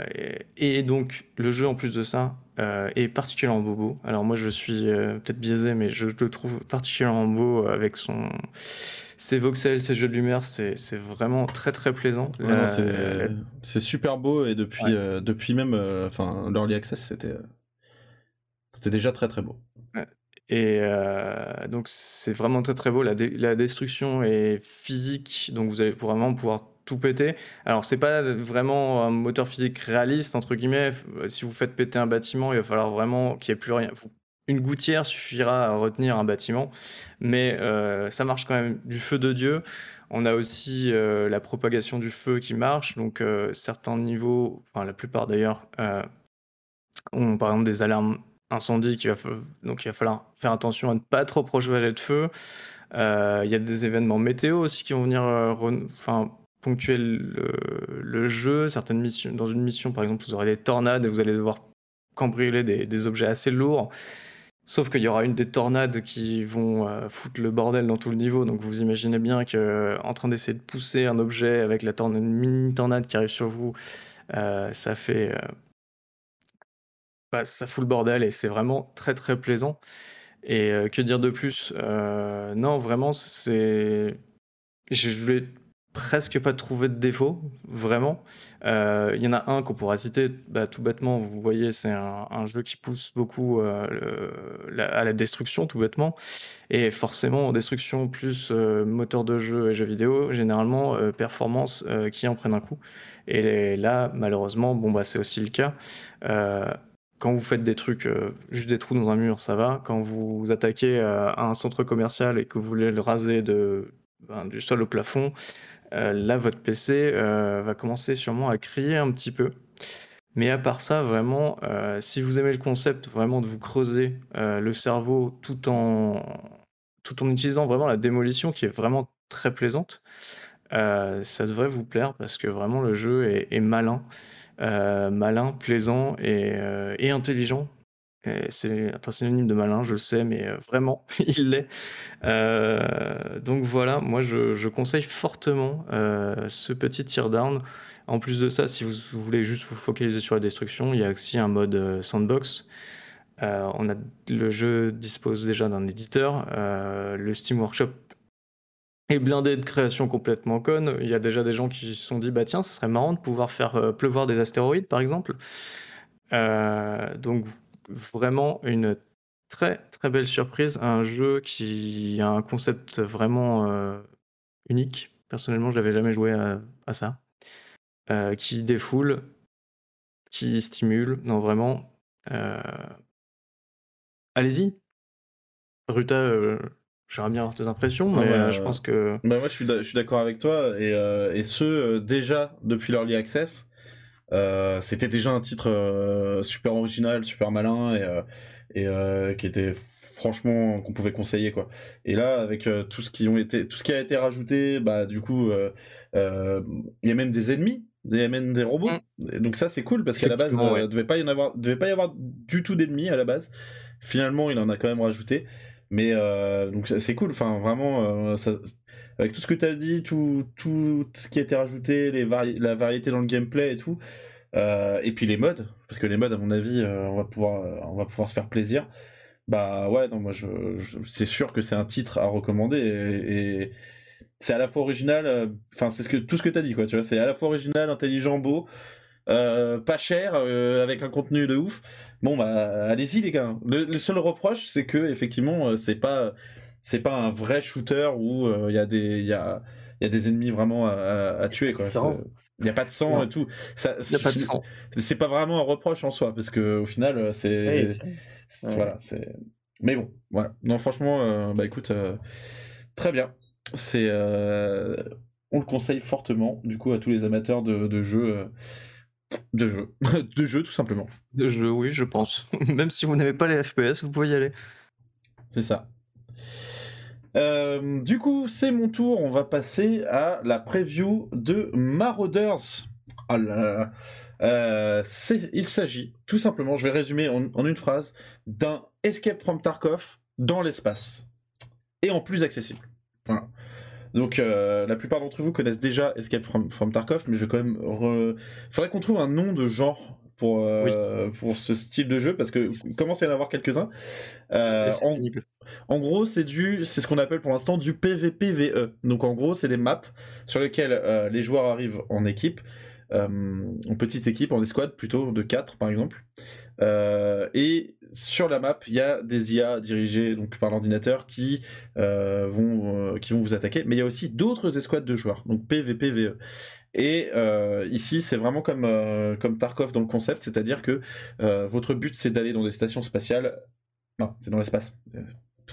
et, et donc, le jeu, en plus de ça, est particulièrement bobo. Alors, moi, je suis peut-être biaisé, mais je le trouve particulièrement beau avec son, ses voxels, ses jeux de lumière. C'est vraiment très, très plaisant. Ouais, La- non, c'est- super beau et depuis, Ouais. depuis même enfin l'early access c'était c'était déjà très très beau. Et euh, donc c'est vraiment très très beau. La, destruction est physique, donc vous allez vraiment pouvoir tout péter. Alors c'est pas vraiment un moteur physique réaliste entre guillemets. F- Si vous faites péter un bâtiment, il va falloir vraiment qu'il n'y ait plus rien. Une gouttière suffira à retenir un bâtiment, mais euh, ça marche quand même du feu de Dieu. On a aussi euh, la propagation du feu qui marche, donc euh, certains niveaux, enfin la plupart d'ailleurs, euh, ont par exemple des alarmes incendie qu'il va, donc il va falloir faire attention à ne pas trop propager de feu. Euh, Il y a des événements météo aussi qui vont venir euh, ponctuer le, jeu. Certaines missions, dans une mission, par exemple, vous aurez des tornades et vous allez devoir cambrioler des, objets assez lourds. Sauf qu'il y aura une des tornades qui vont euh, foutre le bordel dans tout le niveau. Donc vous imaginez bien que en train d'essayer de pousser un objet avec la une mini tornade qui arrive sur vous, ça fait ça fout le bordel et c'est vraiment très très plaisant. Et euh, que dire de plus Euh, Non, vraiment, c'est. Je vais presque pas trouver de défaut, vraiment. Euh, Il y en a un qu'on pourra citer, bah, tout bêtement, vous voyez, c'est un, jeu qui pousse beaucoup à la destruction, tout bêtement. Et forcément, destruction plus moteur de jeu et jeux vidéo, généralement, performance qui en prennent un coup. Et là, malheureusement, bon, bah, c'est aussi le cas. Quand vous faites des trucs, euh, juste des trous dans un mur, ça va. Quand vous attaquez euh, à un centre commercial et que vous voulez le raser de, ben, du sol au plafond, euh, là, votre PC va commencer sûrement à crier un petit peu. Mais à part ça, vraiment, si vous aimez le concept vraiment de vous creuser le cerveau tout en, tout en utilisant vraiment la démolition qui est vraiment très plaisante, ça devrait vous plaire parce que vraiment le jeu est, malin, malin, plaisant et, euh, intelligent. C'est un synonyme de malin, je le sais, mais euh, vraiment, il l'est. Euh, donc voilà, moi je, conseille fortement euh, ce petit teardown. En plus de ça, si vous, voulez juste vous focaliser sur la destruction, il y a aussi un mode euh, sandbox. Euh, on a, le jeu dispose déjà d'un éditeur. euh, le Steam Workshop est blindé de créations complètement connes. Il y a déjà des gens qui se sont dit bah tiens, ça serait marrant de pouvoir faire euh, pleuvoir des astéroïdes par exemple. Euh, donc vraiment une très très belle surprise, un jeu qui a un concept vraiment euh, unique. Personnellement, je n'avais jamais joué à, ça. Qui défoule, qui stimule. Non, vraiment. Allez-y. Ruta, j'aimerais bien avoir tes impressions, mais bah, euh, je pense que. Bah moi je suis d'a- je suis d'accord avec toi et, euh, et ce euh, déjà depuis l'early access euh, c'était déjà un titre euh, super original super malin et, euh, et euh, qui était franchement qu'on pouvait conseiller quoi et là avec euh, tout ce qui ont été tout ce qui a été rajouté bah du coup euh, euh, il y a même des ennemis il y a même des robots Et donc ça c'est cool parce qu'à la base Effectivement, euh, ouais. devait pas y en avoir devait pas y avoir du tout d'ennemis à la base finalement il en a quand même rajouté mais euh, donc c'est- cool, enfin vraiment, euh, avec tout ce que tu as dit, tout, tout ce qui a été rajouté, les la variété dans le gameplay et tout, euh, et puis les modes, parce que les modes, à mon avis, on, va pouvoir, on va pouvoir se faire plaisir. Bah ouais, non, moi c'est sûr que c'est un titre à recommander et, c'est à la fois original, enfin c'est ce que, tout ce que tu as dit, quoi, tu vois, c'est à la fois original, intelligent, beau. pas cher, avec un contenu de ouf. Bon bah allez-y les gars. Le, le seul reproche c'est que effectivement euh, c'est pas c'est pas un vrai shooter où euh, il y a des il y a y a des ennemis vraiment à, à- à tuer quoi. Il y a pas de sang Non. et tout. Ça, Il n'y a pas de sang. C'est pas vraiment un reproche en soi parce que au final euh, c'est Oui, voilà c'est. Mais bon voilà. Non franchement euh, bah écoute euh, très bien. C'est on le conseille fortement du coup à tous les amateurs de, de jeux. De jeux, de jeux tout simplement. De jeu, oui, je pense. Même si vous n'avez pas les FPS, vous pouvez y aller. C'est ça. Euh, du coup, c'est mon tour. On va passer à la preview de Marauders. Ah là là. Euh, il s'agit tout simplement, je vais résumer en, en une phrase, d'un Escape from Tarkov dans l'espace. Et en plus accessible. Voilà. Donc euh, la plupart d'entre vous connaissent déjà Escape from, from Tarkov, mais je vais quand même... re- Faudrait qu'on trouve un nom de genre pour, euh, pour ce style de jeu, parce que commence à y en avoir quelques-uns. Euh, en, gros, c'est du, c'est ce qu'on appelle pour l'instant du PVPVE. Donc en gros, c'est des maps sur lesquelles euh, les joueurs arrivent en équipe, en petite équipe, en escouade plutôt de 4 par exemple. Euh, et sur la map, il y a des IA dirigées donc par l'ordinateur qui euh, vont euh, qui vont vous attaquer, mais il y a aussi d'autres escouades de joueurs, donc PVPVE. Et euh, ici, c'est vraiment comme euh, comme Tarkov dans le concept, c'est-à-dire que euh, votre but c'est d'aller dans des stations spatiales. Non, c'est dans l'espace.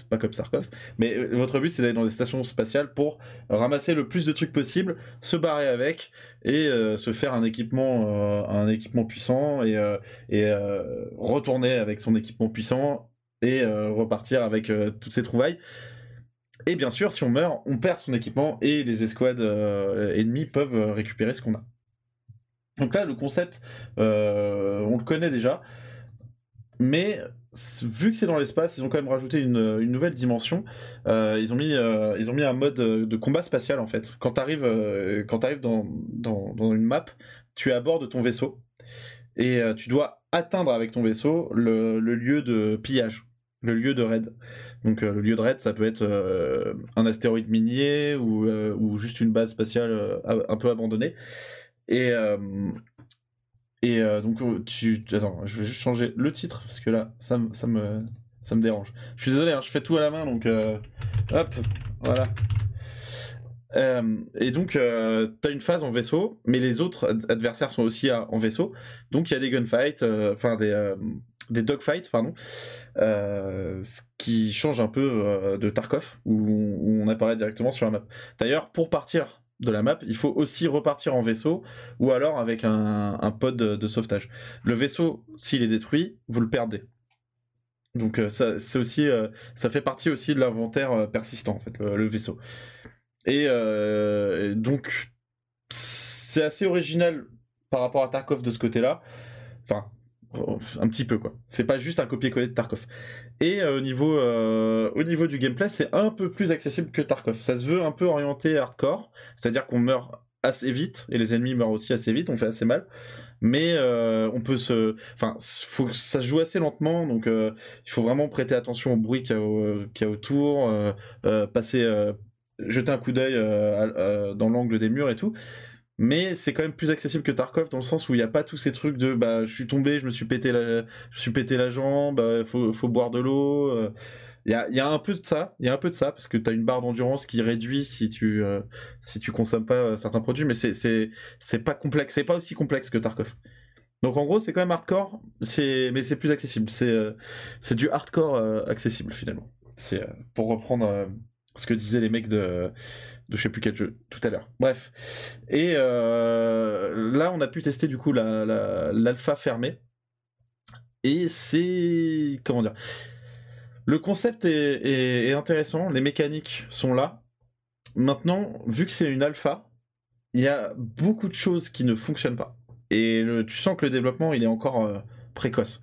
Pas comme Tarkov, mais euh, votre but c'est d'aller dans des stations spatiales pour ramasser le plus de trucs possible, se barrer avec et euh, se faire un équipement, euh, un équipement puissant et, et retourner avec son équipement puissant et repartir avec toutes ses trouvailles. Et bien sûr, si on meurt, on perd son équipement et les escouades ennemies peuvent récupérer ce qu'on a. Donc là, le concept, on le connaît déjà, mais vu que c'est dans l'espace, ils ont quand même rajouté une, nouvelle dimension. Euh, ils, ont mis, euh, ils ont mis un mode euh, de combat spatial en fait. Quand tu arrives, dans, dans, une map, tu es à bord de ton vaisseau et tu dois atteindre avec ton vaisseau le, lieu de pillage, le lieu de raid. Donc le lieu de raid, ça peut être un astéroïde minier ou, ou juste une base spatiale un peu abandonnée. Et, et euh, donc euh, tu... Attends, je vais juste changer le titre parce que là, ça, me- ça, me, ça me dérange. Je suis désolé, hein, je fais tout à la main, donc... euh, Hop, voilà. Et donc, euh, tu as une phase en vaisseau, mais les autres ad- adversaires sont aussi à- en vaisseau. Donc, il y a des gunfights, enfin des, des dogfights, pardon, ce qui change un peu de Tarkov, où, on- où on apparaît directement sur la map. D'ailleurs, pour partir de la map, il faut aussi repartir en vaisseau, ou alors avec un, pod de, sauvetage. Le vaisseau, s'il est détruit, vous le perdez. Donc euh, ça, c'est aussi, euh, ça fait partie aussi de l'inventaire euh, persistant en fait, le, vaisseau. Et euh, donc c'est assez original par rapport à Tarkov de ce côté-là. Enfin, un petit peu quoi. C'est pas juste un copier-coller de Tarkov. Et euh, au niveau, euh, au niveau du gameplay, c'est un peu plus accessible que Tarkov. Ça se veut un peu orienté hardcore, c'est-à-dire qu'on meurt assez vite et les ennemis meurent aussi assez vite, on fait assez mal. Mais euh, on peut se, enfin, ça se joue assez lentement, donc il faut vraiment prêter attention au bruit qu'il y a, autour, passer, jeter un coup d'œil dans l'angle des murs et tout. Mais c'est quand même plus accessible que Tarkov dans le sens où il n'y a pas tous ces trucs de bah je suis tombé, je me suis pété la, je suis pété la jambe, euh, faut, faut boire de l'eau. euh. Il y, a, y a un peu de ça, il y a un peu de ça parce que tu as une barre d'endurance qui réduit si tu euh, si tu consommes pas euh, certains produits, mais c'est pas complexe, c'est pas aussi complexe que Tarkov. Donc en gros c'est quand même hardcore, mais c'est plus accessible, c'est euh, du hardcore accessible finalement. C'est pour reprendre ce que disaient les mecs de de je sais plus quel jeu tout à l'heure. Bref. Et euh, là, on a pu tester du coup la- la- l'alpha fermée. Et c'est. Comment dire Le concept est, intéressant, les mécaniques sont là. Maintenant, vu que c'est une alpha, il y a beaucoup de choses qui ne fonctionnent pas. Et tu sens que le développement, il est encore euh, précoce.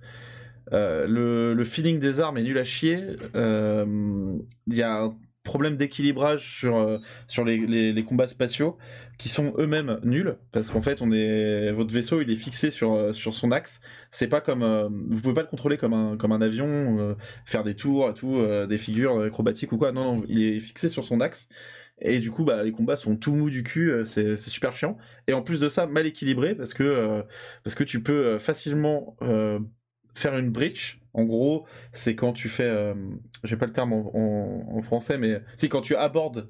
Euh, le, le feeling des armes est nul à chier. Il y a problème d'équilibrage sur, euh, sur les, les- combats spatiaux qui sont eux-mêmes nuls parce qu'en fait on est votre vaisseau il est fixé sur, euh, sur son axe. C'est pas comme euh, vous pouvez pas le contrôler comme un, comme un avion faire des tours et tout des figures acrobatiques ou quoi. Non il est fixé sur son axe. Et du coup bah les combats sont tout mous du cul c'est super chiant. Et en plus de ça mal équilibré parce que parce que tu peux facilement faire une breach en gros c'est quand tu fais euh, j'ai pas le terme en, français mais si quand tu abordes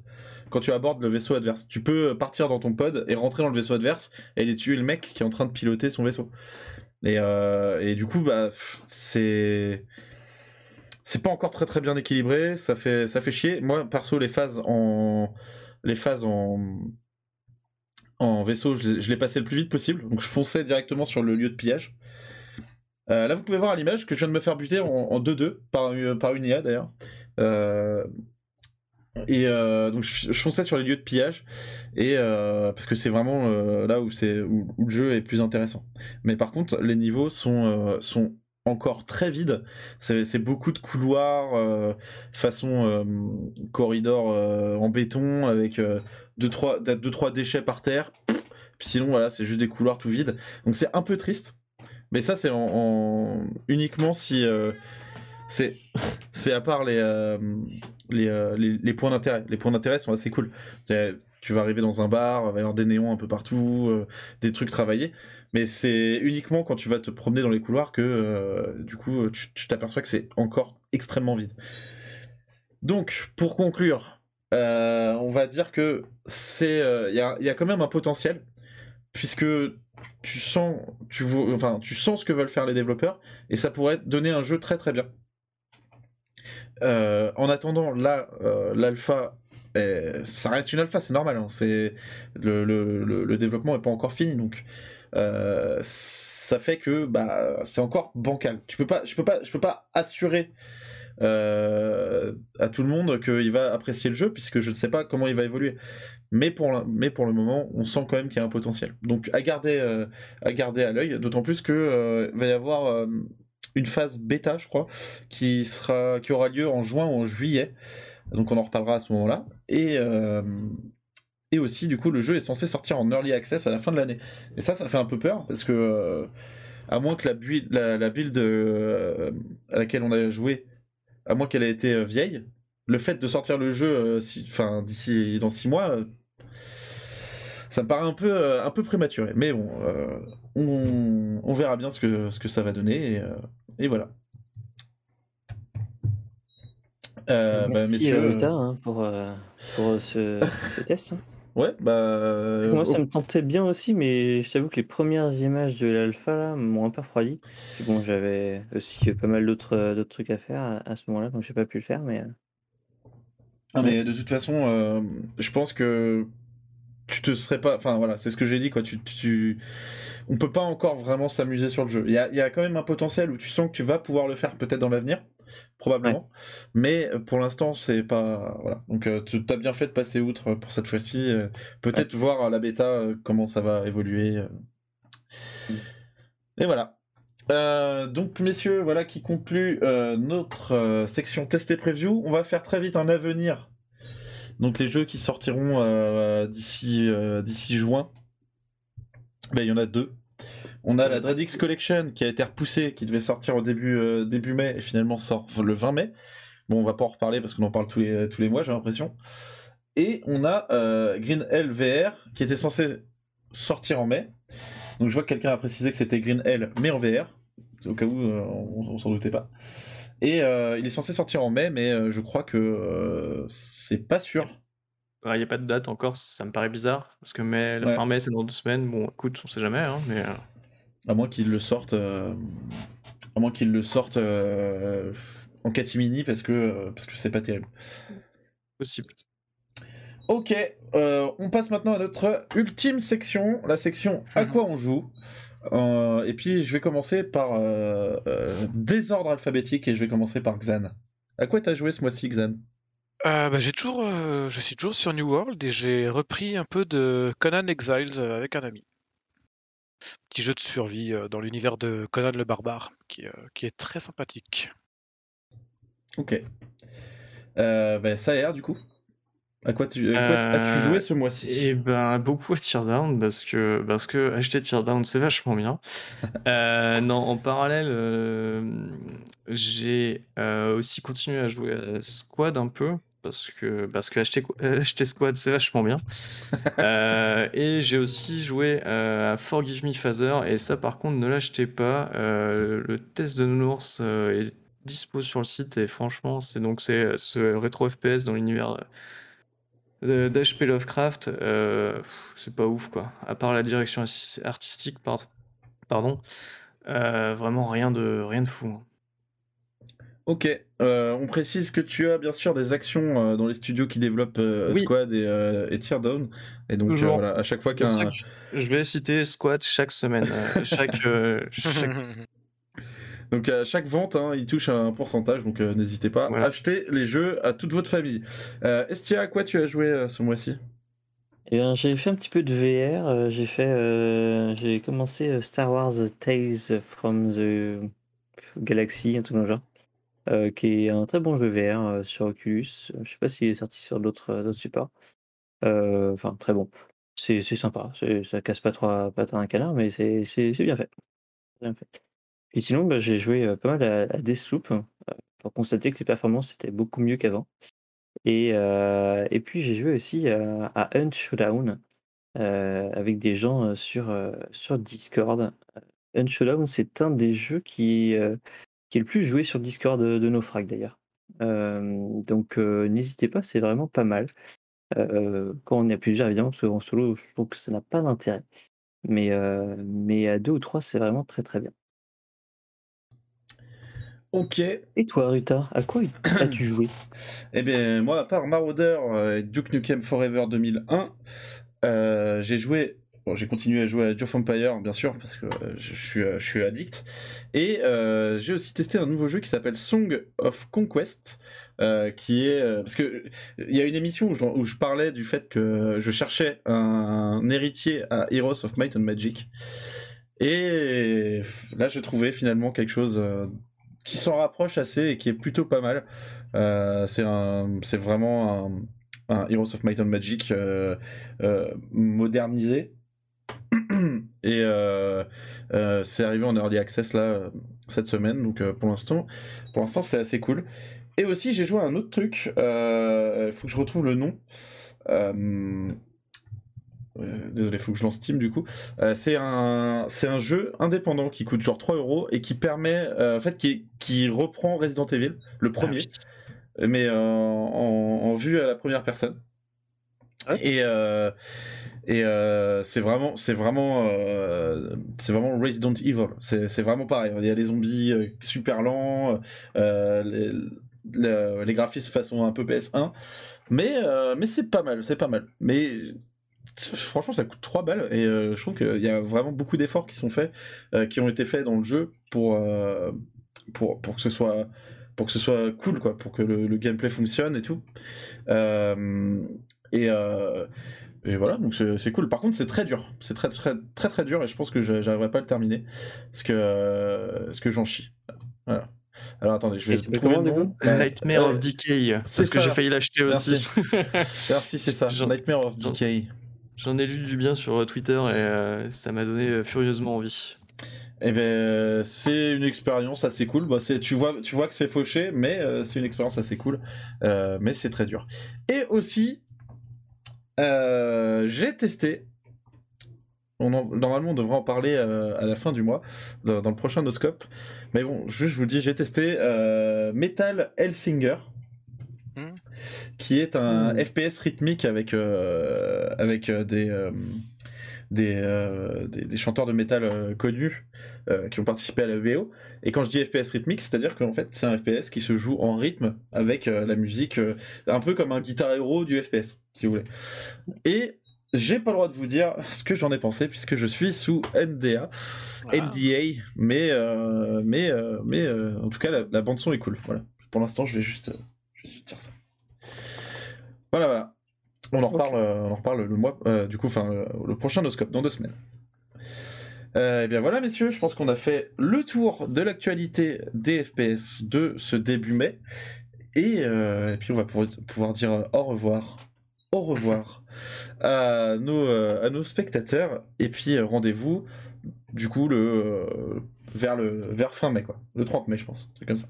quand tu abordes le vaisseau adverse. Tu peux partir dans ton pod et rentrer dans le vaisseau adverse et aller tuer le mec qui est en train de piloter son vaisseau. Et, euh, du coup bah c'est c'est pas encore très très bien équilibré. Ça fait ça fait chier. Moi perso les phases en les phases en vaisseau je les- je l'ai le plus vite possible. Donc je fonçais directement sur le lieu de pillage euh, là, vous pouvez voir à l'image que je viens de me faire buter en, en 2-2 par, une- une IA d'ailleurs. Euh, et euh, donc je, fonçais sur les lieux de pillage et euh, parce que c'est vraiment euh, là où où, le jeu est plus intéressant. Mais par contre, les niveaux sont euh, sont encore très vides. C'est beaucoup de couloirs euh, façon euh, corridor euh, en béton avec euh, deux trois deux trois déchets par terre. Sinon voilà, c'est juste des couloirs tout vides. Donc c'est un peu triste. Mais ça, c'est en, en- uniquement si. euh, c'est à part les, euh, euh, les, les points d'intérêt. Les points d'intérêt sont assez cool. Tu vas arriver dans un bar, il va y avoir des néons un peu partout, des trucs travaillés. mais c'est uniquement quand tu vas te promener dans les couloirs que du coup tu t'aperçois que c'est encore extrêmement vide. Donc, pour conclure, on va dire que c'est, il y, a, y a quand même un potentiel puisque tu sens, ce que veulent faire les développeurs et ça pourrait donner un jeu très très bien. Euh, en attendant, là, euh, l'alpha, ça reste une alpha, c'est normal. hein, le, développement n'est pas encore fini, donc euh, ça fait que bah c'est encore bancal. Je peux pas, je peux pas assurer à tout le monde qu'il va apprécier le jeu puisque je ne sais pas comment il va évoluer. Mais pour, mais pour le moment, on sent quand même qu'il y a un potentiel. Donc à garder, euh, à garder à l'œil. D'autant plus que euh, va y avoir euh, une phase bêta, je crois, qui sera, qui aura lieu en juin ou en juillet. Donc on en reparlera à ce moment-là. Et et aussi, du coup, le jeu est censé sortir en early access à la fin de l'année. Et ça, ça fait un peu peur parce que à moins que la build, la, build à laquelle on a joué, à moins qu'elle ait été vieille, le fait de sortir le jeu, enfin d'ici dans six mois, ça me paraît un peu, euh, un peu prématuré. Mais bon, euh, on, on verra bien ce que, ce que ça va donner et, euh, et voilà. Euh, bah, Merci messieurs, euh, Lota, hein, pour, euh, pour euh, ce, ce test. hein. ouais, bah. Moi, ça oh, me tentait bien aussi, mais je t'avoue que les premières images de l'alpha m'ont un peu refroidi. Bon, j'avais aussi euh, pas mal d'autres euh, trucs à faire à, ce moment-là, donc j'ai pas pu le faire. Mais euh, Ah, mais de toute façon, euh, je pense que tu te serais pas. Enfin voilà, c'est ce que j'ai dit quoi. Tu, tu... On peut pas encore vraiment s'amuser sur le jeu. Il y a, y a quand même un potentiel où tu sens que tu vas pouvoir le faire peut-être dans l'avenir, probablement. Mais euh, pour l'instant, c'est pas. Voilà. Donc euh, tu as bien fait de passer outre pour cette fois-ci. euh, peut-être voir à la bêta euh, comment ça va évoluer. euh. Et voilà. Euh, donc messieurs, voilà qui conclut euh, notre euh, section test et preview. On va faire très vite un avenir. Donc les jeux qui sortiront euh, d'ici euh, d'ici juin. Ben, il y en a deux. On a la DreadX Collection qui a été repoussée, qui devait sortir au début euh, début mai et finalement sort le 20 mai. Bon, on va pas en reparler parce qu'on en parle tous les tous les mois, j'ai l'impression. Et on a Green Hell VR qui était censé sortir en mai. Donc je vois que quelqu'un a précisé que c'était Green Hell mais en VR, au cas où on, on s'en doutait pas. Et euh, il est censé sortir en mai, mais euh, je crois que euh, c'est pas sûr. Il n'y a pas de date encore, ça me paraît bizarre, parce que mai, la Ouais. fin mai, c'est dans deux semaines. Bon, écoute, on sait jamais, hein, mais À moins qu'ils le sortent, euh, à moins qu'ils le sortent en catimini parce que parce que c'est pas terrible. possible. Ok, on passe maintenant à notre ultime section, la section à quoi on joue. Euh, et puis je vais commencer par euh, euh, désordre alphabétique et je vais commencer par Xan. À quoi t'as joué ce mois-ci, Xan? Euh, bah, j'ai toujours, euh, je suis toujours sur New World et j'ai repris un peu de Conan Exiles avec un ami. Petit jeu de survie dans l'univers de Conan le barbare, qui, qui est très sympathique. Ok. Bah, ça a l'air du coup. À quoi tu, quoi as-tu Euh, joué ce mois-ci? Et ben beaucoup à Teardown parce que parce que acheter Teardown c'est vachement bien. Euh, non, en parallèle, euh, j'ai euh, aussi continué à jouer à Squad un peu parce que parce que acheter euh, acheter Squad c'est vachement bien. Euh, et j'ai aussi joué euh, à Forgive Me Father et ça par contre ne l'achetez pas. Euh, le test de Nounours euh, est dispo sur le site et franchement c'est donc c'est ce rétro FPS dans l'univers d'HP Lovecraft, euh, c'est pas ouf quoi. À part la direction artistique, par- pardon, euh, vraiment rien de rien de fou. hein. Ok, euh, on précise que tu as bien sûr des actions euh, dans les studios qui développent euh, Oui. Squad et, euh, et Teardown. Et donc euh, voilà, à chaque fois qu'un je vais citer Squad chaque semaine, euh, chaque, euh, chaque- donc à chaque vente, hein, il touche un pourcentage, donc euh, n'hésitez pas. Voilà. Achetez les jeux à toute votre famille. Euh, Estia, à quoi tu as joué euh, ce mois-ci? Eh bien, j'ai fait un petit peu de VR. euh, j'ai fait, euh, j'ai commencé euh, Star Wars Tales from the Galaxy, un truc dans le genre, euh, qui est un très bon jeu VR euh, sur Oculus. Je sais pas s'il est sorti sur d'autres euh, d'autres supports. Euh, Enfin, très bon. C'est c'est sympa. Ça casse pas trois pattes à un canard, mais c'est c'est- c'est bien fait. Bien fait. Et sinon, bah, j'ai joué pas mal à, Deathloop euh, pour constater que les performances étaient beaucoup mieux qu'avant. Et, euh, et puis j'ai joué aussi à, à Hunt Showdown, euh, avec des gens sur, sur Discord. Euh, Unshowdown, c'est un des jeux qui, qui est le plus joué sur Discord de, de Naufrag d'ailleurs. Donc n'hésitez pas, c'est vraiment pas mal. Quand on est à plusieurs, évidemment, parce qu'en solo, je trouve que ça n'a pas d'intérêt. Mais, mais à deux ou trois, c'est vraiment très très bien. Ok. Et toi, Ruta, à quoi as-tu joué? Eh bien, moi, à part Marauder et Duke Nukem Forever 2001, euh, j'ai joué. Bon, j'ai continué à jouer à Age of Empire, bien sûr, parce que euh, je, suis, euh, je suis addict. Et euh, j'ai aussi testé un nouveau jeu qui s'appelle Song of Conquest, euh, qui est euh, parce que il y a une émission où je, où je parlais du fait que je cherchais un, héritier à Heroes of Might and Magic. Et là, je trouvais finalement quelque chose qui s'en rapproche assez et qui est plutôt pas mal. Euh, c'est vraiment un, Heroes of Might and Magic euh, euh, modernisé. et c'est arrivé en early access là cette semaine, donc pour l'instant, pour l'instant c'est assez cool. Et aussi j'ai joué à un autre truc. Il faut que je retrouve le nom. Euh, désolé, faut que je lance Steam du coup. Euh, c'est un, c'est un jeu indépendant qui coûte genre 3 euros et qui permet, euh, en fait, qui, qui reprend Resident Evil, le premier, mais euh, en, en vue à la première personne. Et, et euh, c'est vraiment, c'est vraiment, euh, c'est vraiment Resident Evil. C'est, vraiment pareil. Il y a les zombies euh, super lents, les, le- les graphismes façon un peu PS1, mais mais c'est pas mal, c'est pas mal. Mais franchement, ça coûte 3 balles et euh, je trouve qu'il y a vraiment beaucoup d'efforts qui sont faits, euh, qui ont été faits dans le jeu pour euh, pour pour que ce soit pour que ce soit cool quoi, pour que le, le gameplay fonctionne et tout. Et et voilà, donc c'est cool. Par contre, c'est très dur. C'est très, très, très, très dur et je pense que je- j'arriverai pas à le terminer. Parce que, parce que j'en chie. Voilà. Alors attendez, je vais trouver le nom. Nightmare euh, of Decay. c'est Parce que j'ai failli l'acheter aussi. Merci, c'est ça. Nightmare of Decay. J'en ai lu du bien sur euh, Twitter et euh, ça m'a donné euh, furieusement envie. Eh ben, c'est une expérience assez cool. Bah, tu vois, que c'est fauché, mais c'est une expérience assez cool. Mais c'est très dur. Et aussi, j'ai testé. Normalement, on devrait en parler à la fin du mois, dans, le prochain Noscope. Mais bon, juste, je vous le dis, j'ai testé Metal Hellsinger. Qui est un Hmm. FPS rythmique avec, euh, avec euh, des, euh, des, euh, des, des chanteurs de métal euh, connus euh, qui ont participé à la VO. Et quand je dis FPS rythmique, c'est-à-dire qu'en fait, c'est un FPS qui se joue en rythme avec euh, la musique, euh, un peu comme un guitar hero du FPS, si vous voulez. Et j'ai pas le droit de vous dire ce que j'en ai pensé puisque je suis sous NDA. NDA, mais euh, mais euh, mais euh, en tout cas la, la bande son est cool. Voilà. Pour l'instant, je vais juste, euh, je vais juste dire ça. Voilà, voilà. On en reparle, euh, on en reparle le mois, euh, du coup, enfin le, le prochain Noscope dans deux semaines. Euh, et bien voilà, messieurs, je pense qu'on a fait le tour de l'actualité des FPS de ce début mai. Et, euh, et puis on va pouvoir, pouvoir dire au revoir, au revoir à nos, à nos spectateurs. Et puis rendez-vous, du coup, le, vers, le, vers fin mai, quoi. Le 30 mai, je pense. C'est comme ça.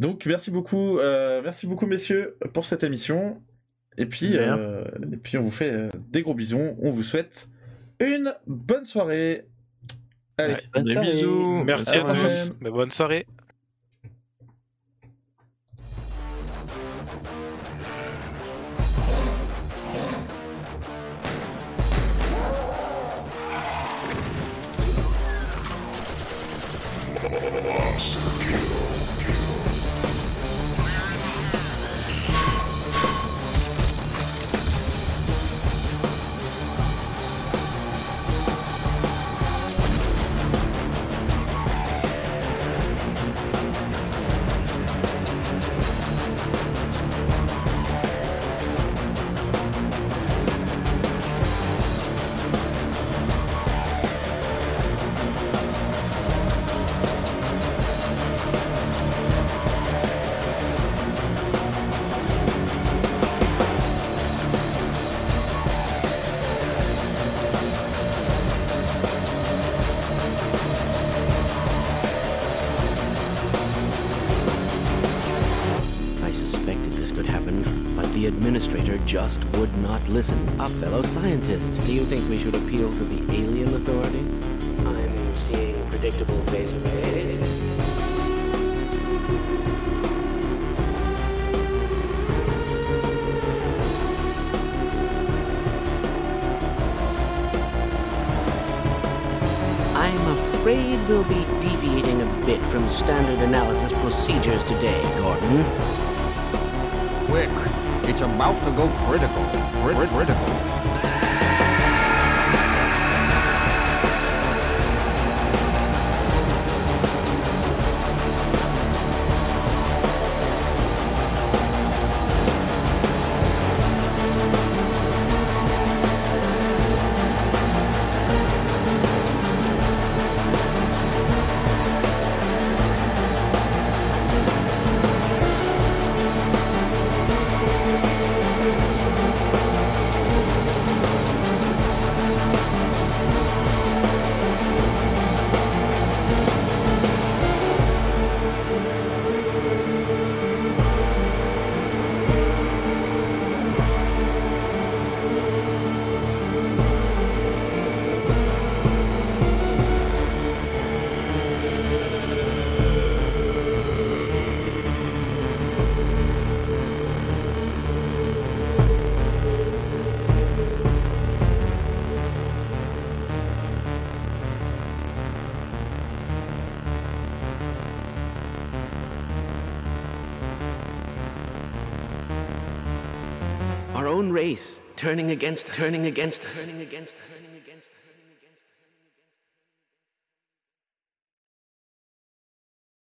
Donc merci beaucoup, euh, merci beaucoup messieurs pour cette émission. Et puis, euh, et puis on vous fait euh, des gros bisous. On vous souhaite une bonne soirée. Allez, Ouais. Bonne Des soirée. bisous. Merci à tous. Mais bonne soirée. Listen. A fellow scientist. Do you think we should appeal to the alien authorities? I'm seeing predictable phase arrays. I'm afraid we'll be deviating a bit from standard analysis procedures today, Gordon. It's about to go critical. Crit- critical. Race, turning against, turning against. Turning